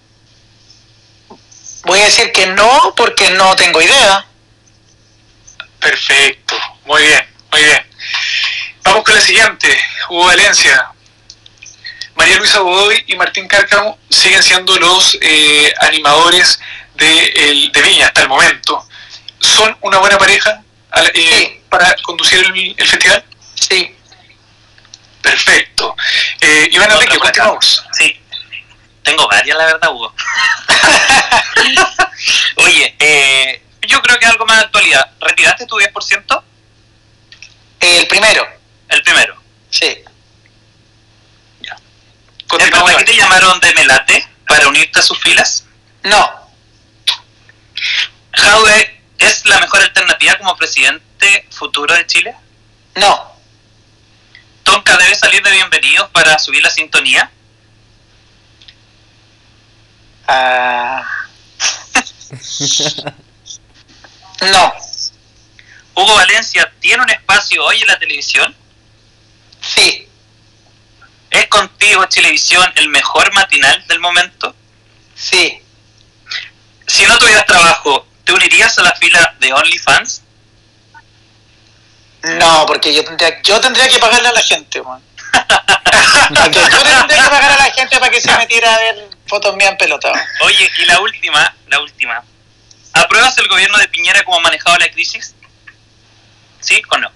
Voy a decir que no, porque no tengo idea. Perfecto. Muy bien, muy bien. Vamos con la siguiente, Hugo Valencia. María Luisa Godoy y Martín Cárcamo siguen siendo los eh, animadores de, Viña hasta el momento. ¿Son una buena pareja eh, para conducir el, festival? Sí. Perfecto. Eh, Iván Enrique, continuamos. Sí. Tengo varias, la verdad, Hugo. Oye, yo creo que algo más de actualidad ¿retiraste tu 10%? El primero. El primero. Sí. Ya. ¿Es que te llamaron de Melate para unirte a sus filas? No. ¿Jaude es la mejor alternativa como presidente futuro de Chile? No. ¿Tonka debe salir de bienvenidos para subir la sintonía? Ah. no. ¿Hugo Valencia tiene un espacio hoy en la televisión? Sí. ¿Es contigo Televisión el mejor matinal del momento? Sí. Si no tuvieras trabajo, ¿te unirías a la fila de OnlyFans? No, porque yo tendría, yo tendría que pagarle a la gente, man. yo tendría que pagar a la gente para que se metiera a ver fotos mías en pelota. Oye, y la última, la última. ¿Apruebas el gobierno de Piñera como ha manejado la crisis? ¿Sí o no?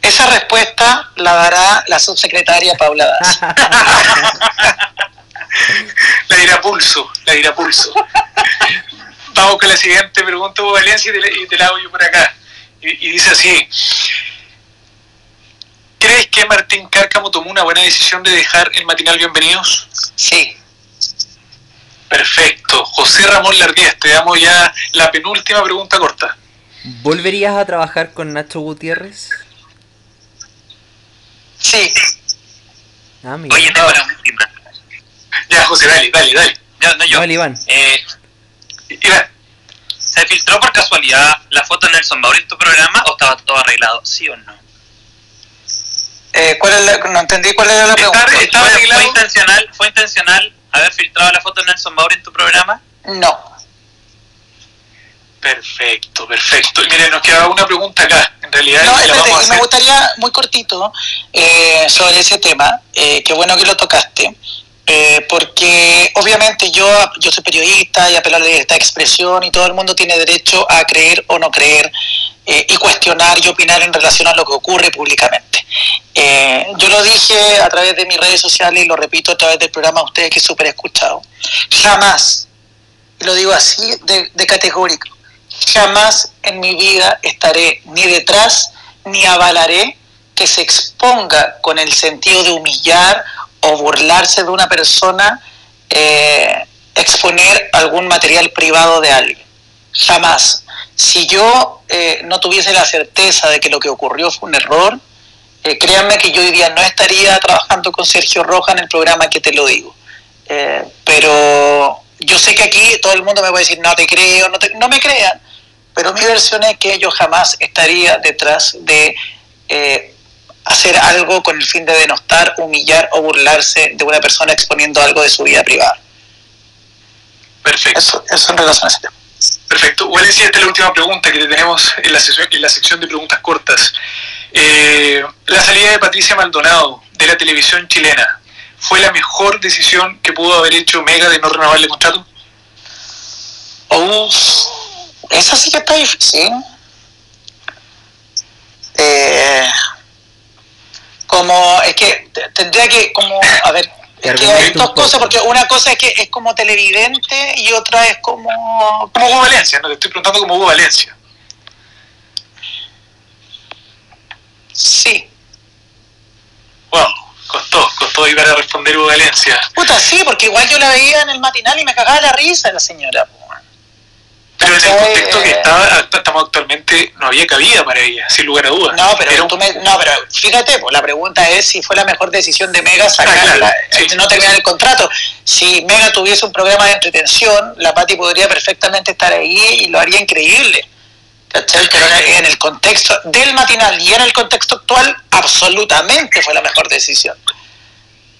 Esa respuesta la dará la subsecretaria Paula Das. la dirá pulso, la dirá pulso. Vamos con la siguiente pregunta, Valencia, y te la hago yo por acá. Y, dice así. ¿Crees que Martín Cárcamo tomó una buena decisión de dejar el matinal Bienvenidos? Sí. Perfecto. José Ramón Lardíez, te damos ya la penúltima pregunta corta. ¿Volverías a trabajar con Nacho Gutiérrez? Sí. Ah, mira. Oye, tengo la última. Ya, José, dale, dale, dale. Ya, no, yo. Dale, Iván. Eh, Iván. ¿Se filtró por casualidad la foto de Nelson Mauri en tu programa o estaba todo arreglado? ¿Sí o no? Eh, ¿cuál es la, no entendí cuál era la pregunta. ¿Estaba ¿Fue, ¿Fue, intencional, ¿Fue intencional haber filtrado la foto de Nelson Mauri en tu programa? No. Perfecto, perfecto. Y miren, nos queda una pregunta acá, en realidad. No, espérate, me gustaría, muy cortito, eh, sobre ese tema, eh, qué bueno que lo tocaste. Eh, porque obviamente yo, yo soy periodista y apelo a la libertad de expresión y todo el mundo tiene derecho a creer o no creer eh, y cuestionar y opinar en relación a lo que ocurre públicamente. Eh, yo lo dije a través de mis redes sociales y lo repito a través del programa a ustedes que es súper escuchado. Jamás, y lo digo así de, de categórico, jamás en mi vida estaré ni detrás ni avalaré que se exponga con el sentido de humillar o burlarse de una persona, eh, exponer algún material privado de alguien. Jamás. Si yo eh, no tuviese la certeza de que lo que ocurrió fue un error, eh, créanme que yo hoy día no estaría trabajando con Sergio Roja en el programa que te lo digo. pero yo sé que aquí todo el mundo me va a decir, no te creo, no, no me crean, pero mi versión es que yo jamás estaría detrás de hacer algo con el fin de denostar, humillar o burlarse de una persona exponiendo algo de su vida privada. Perfecto. Eso, eso en relación a ese tema. Perfecto. Valencia, esta es la última pregunta que tenemos en la, sección, en la sección de preguntas cortas. Eh, la salida de Patricia Maldonado de la televisión chilena, ¿fue la mejor decisión que pudo haber hecho Mega de no renovarle el contrato? Uf, esa sí que está difícil. Eh, como es que tendría que como a ver es que hay dos cosas porque una cosa es que es como televidente y otra es como como Hugo Valencia no te estoy preguntando como Hugo Valencia. Sí. Wow costó costó ir a responder Hugo Valencia. Puta sí porque igual yo la veía en el matinal y me cagaba la risa la señora pero en el contexto que estaba, estamos actualmente, no había cabida para ella, sin lugar a dudas. No, pero, tú me, no, pero fíjate, pues, la pregunta es si fue la mejor decisión de Mega sacarla, ah, eh, no terminar el contrato. Si Mega tuviese un programa de entretención, la Pati podría perfectamente estar ahí y lo haría increíble. ¿cachai? Pero en el contexto del matinal y en el contexto actual, absolutamente fue la mejor decisión.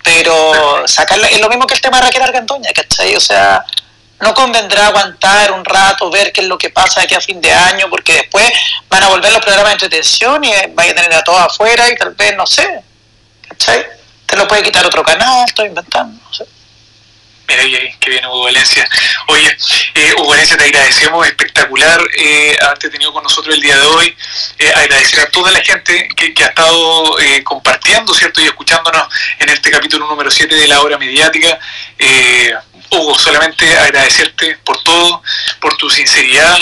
Pero sacarla, es lo mismo que el tema de Raquel Argandoña, ¿cachai? O sea, no convendrá aguantar un rato, ver qué es lo que pasa aquí a fin de año, porque después van a volver los programas de entretención y vaya a tener a todos afuera y tal vez, no sé, ¿cachai? Te lo puede quitar otro canal, estoy inventando, no sé. Mira, que viene Hugo Valencia. Oye, eh, Hugo Valencia, te agradecemos, espectacular eh, haberte tenido con nosotros el día de hoy. Eh, agradecer a toda la gente que, que ha estado eh, compartiendo, ¿cierto? Y escuchándonos en este capítulo número 7 de la hora mediática. Hugo, solamente agradecerte por todo, por tu sinceridad,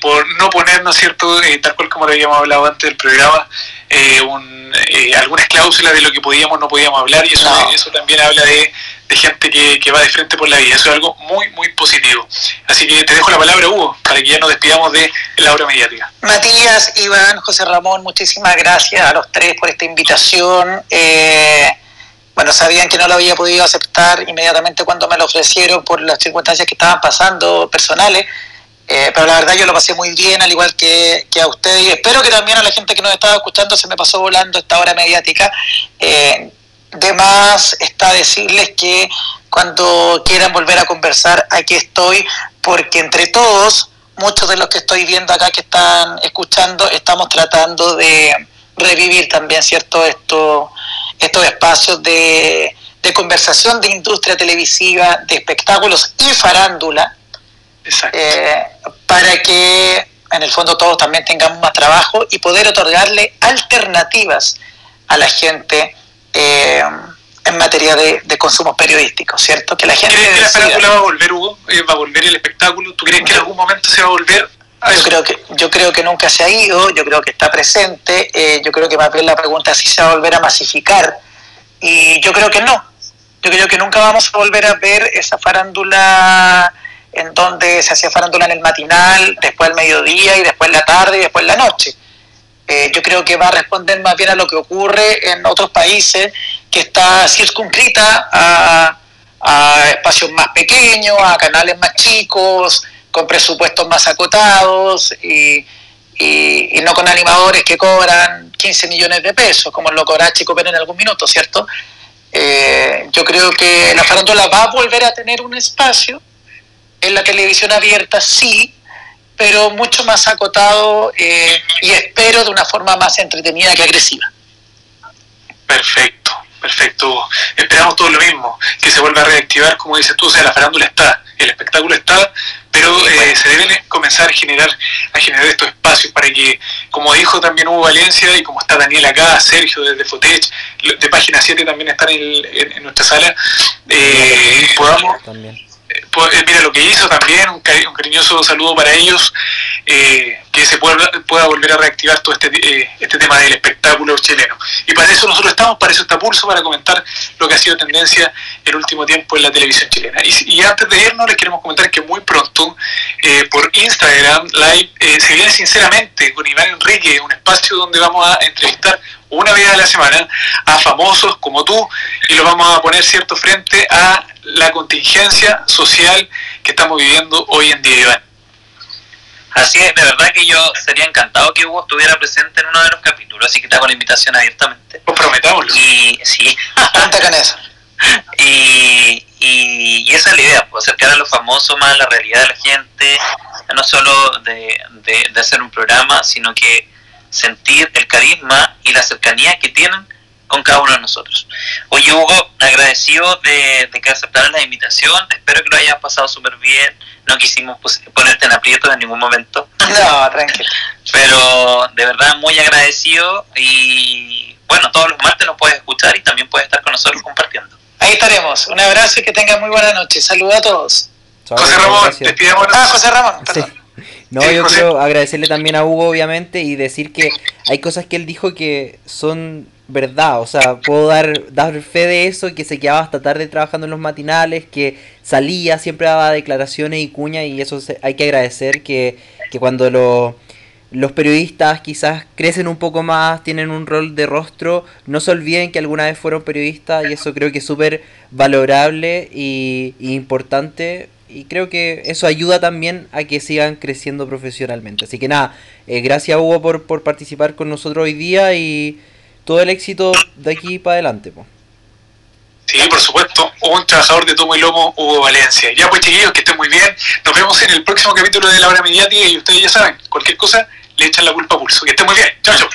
por no poner, ¿no es cierto?, eh, tal cual como lo habíamos hablado antes del programa, eh, un, eh, algunas cláusulas de lo que podíamos no podíamos hablar y eso, eso también habla de, gente que, que, va de frente por la vida. Eso es algo muy, muy positivo. Así que te dejo la palabra, Hugo, para que ya nos despidamos de la obra mediática. Matías, Iván, José Ramón, muchísimas gracias a los tres por esta invitación. Bueno, sabían que no lo había podido aceptar inmediatamente cuando me lo ofrecieron por las circunstancias que estaban pasando personales eh, pero la verdad yo lo pasé muy bien, al igual que, a ustedes, y espero que también a la gente que nos estaba escuchando se me pasó volando esta hora mediática. Eh, de más está decirles que cuando quieran volver a conversar, aquí estoy, porque entre todos, muchos de los que estoy viendo acá que están escuchando, estamos tratando de revivir también, ¿cierto?, Esto, estos espacios de, de conversación de industria televisiva, de espectáculos y farándula, eh, para que en el fondo todos también tengamos más trabajo y poder otorgarle alternativas a la gente eh, en materia de, consumos periodísticos, ¿cierto? Que la gente ¿Crees que la película va a volver, Hugo? Eh, ¿Va a volver el espectáculo? ¿Tú crees que en algún momento se va a volver yo creo que yo creo que nunca se ha ido, yo creo que está presente, yo creo que más bien la pregunta es si se va a volver a masificar y yo creo que no. Yo creo que nunca vamos a volver a ver esa farándula en donde se hacía farándula en el matinal, después al mediodía y después la tarde y después la noche. Eh, yo creo que va a responder más bien a lo que ocurre en otros países, que está circunscrita a, espacios más pequeños, a canales más chicos, con presupuestos más acotados y, no con animadores que cobran 15 millones de pesos, como lo cobra Chico Pérez en algún minuto, ¿cierto? Eh, yo creo que la farándula va a volver a tener un espacio, en la televisión abierta sí, pero mucho más acotado eh, y espero de una forma más entretenida que agresiva. Perfecto, perfecto. Esperamos todo lo mismo, que se vuelva a reactivar, como dices tú, o sea, la farándula está, el espectáculo está, pero eh, se deben comenzar a generar, a generar estos espacios para que, como dijo también Hugo Valencia y como está Daniel acá, Sergio desde Fotech, de Página 7 también están en, nuestra sala, eh, podamos... Pues, eh, mira lo que hizo también, un, cariñoso saludo para ellos, eh, que se pueda, pueda volver a reactivar todo este, eh, este tema del espectáculo chileno. Y para eso nosotros estamos, para eso está Pulso, para comentar lo que ha sido tendencia el último tiempo en la televisión chilena. Y, antes de irnos les queremos comentar que muy pronto por Instagram Live se viene sinceramente con Iván Enrique, un espacio donde vamos a entrevistar una vez a la semana a famosos como tú y lo vamos a poner cierto frente a la contingencia social que estamos viviendo hoy en día, Iván. Así es, de verdad que yo sería encantado que Hugo estuviera presente en uno de los capítulos, así que te hago la invitación abiertamente. Pues prometámoslo. Y sí. con eso. Y, y, esa es la idea, pues, acercar a los famosos más a la realidad de la gente, no solo de, de hacer un programa, sino que sentir el carisma y la cercanía que tienen con cada uno de nosotros. Oye, Hugo, agradecido de, que aceptaran la invitación. Espero que lo hayas pasado súper bien. No quisimos pues, ponerte en aprietos en ningún momento. No, tranquilo. Pero de verdad muy agradecido y bueno, todos los martes nos puedes escuchar y también puedes estar con nosotros compartiendo. Ahí estaremos. Un abrazo y que tengan muy buena noche. Saludos a todos. José Ramón, despidamos. Ah, José Ramón, perdón. No, yo quiero agradecerle también a Hugo, obviamente, y decir que hay cosas que él dijo que son verdad, o sea, puedo dar, dar fe de eso, que se quedaba hasta tarde trabajando en los matinales, que salía, siempre daba declaraciones y cuñas, y eso hay que agradecer que, que cuando los periodistas quizás crecen un poco más, tienen un rol de rostro, no se olviden que alguna vez fueron periodistas, y eso creo que es súper valorable y, importante y creo que eso ayuda también a que sigan creciendo profesionalmente. Así que nada, eh, gracias Hugo por, por participar con nosotros hoy día y todo el éxito de aquí para adelante. Po. Sí, por supuesto, un trabajador de tomo y lomo, Hugo Valencia. Ya pues chiquillos, que estén muy bien. Nos vemos en el próximo capítulo de La Hora Mediática y ustedes ya saben, cualquier cosa le echan la culpa a Pulso. Que estén muy bien. Chao, chao.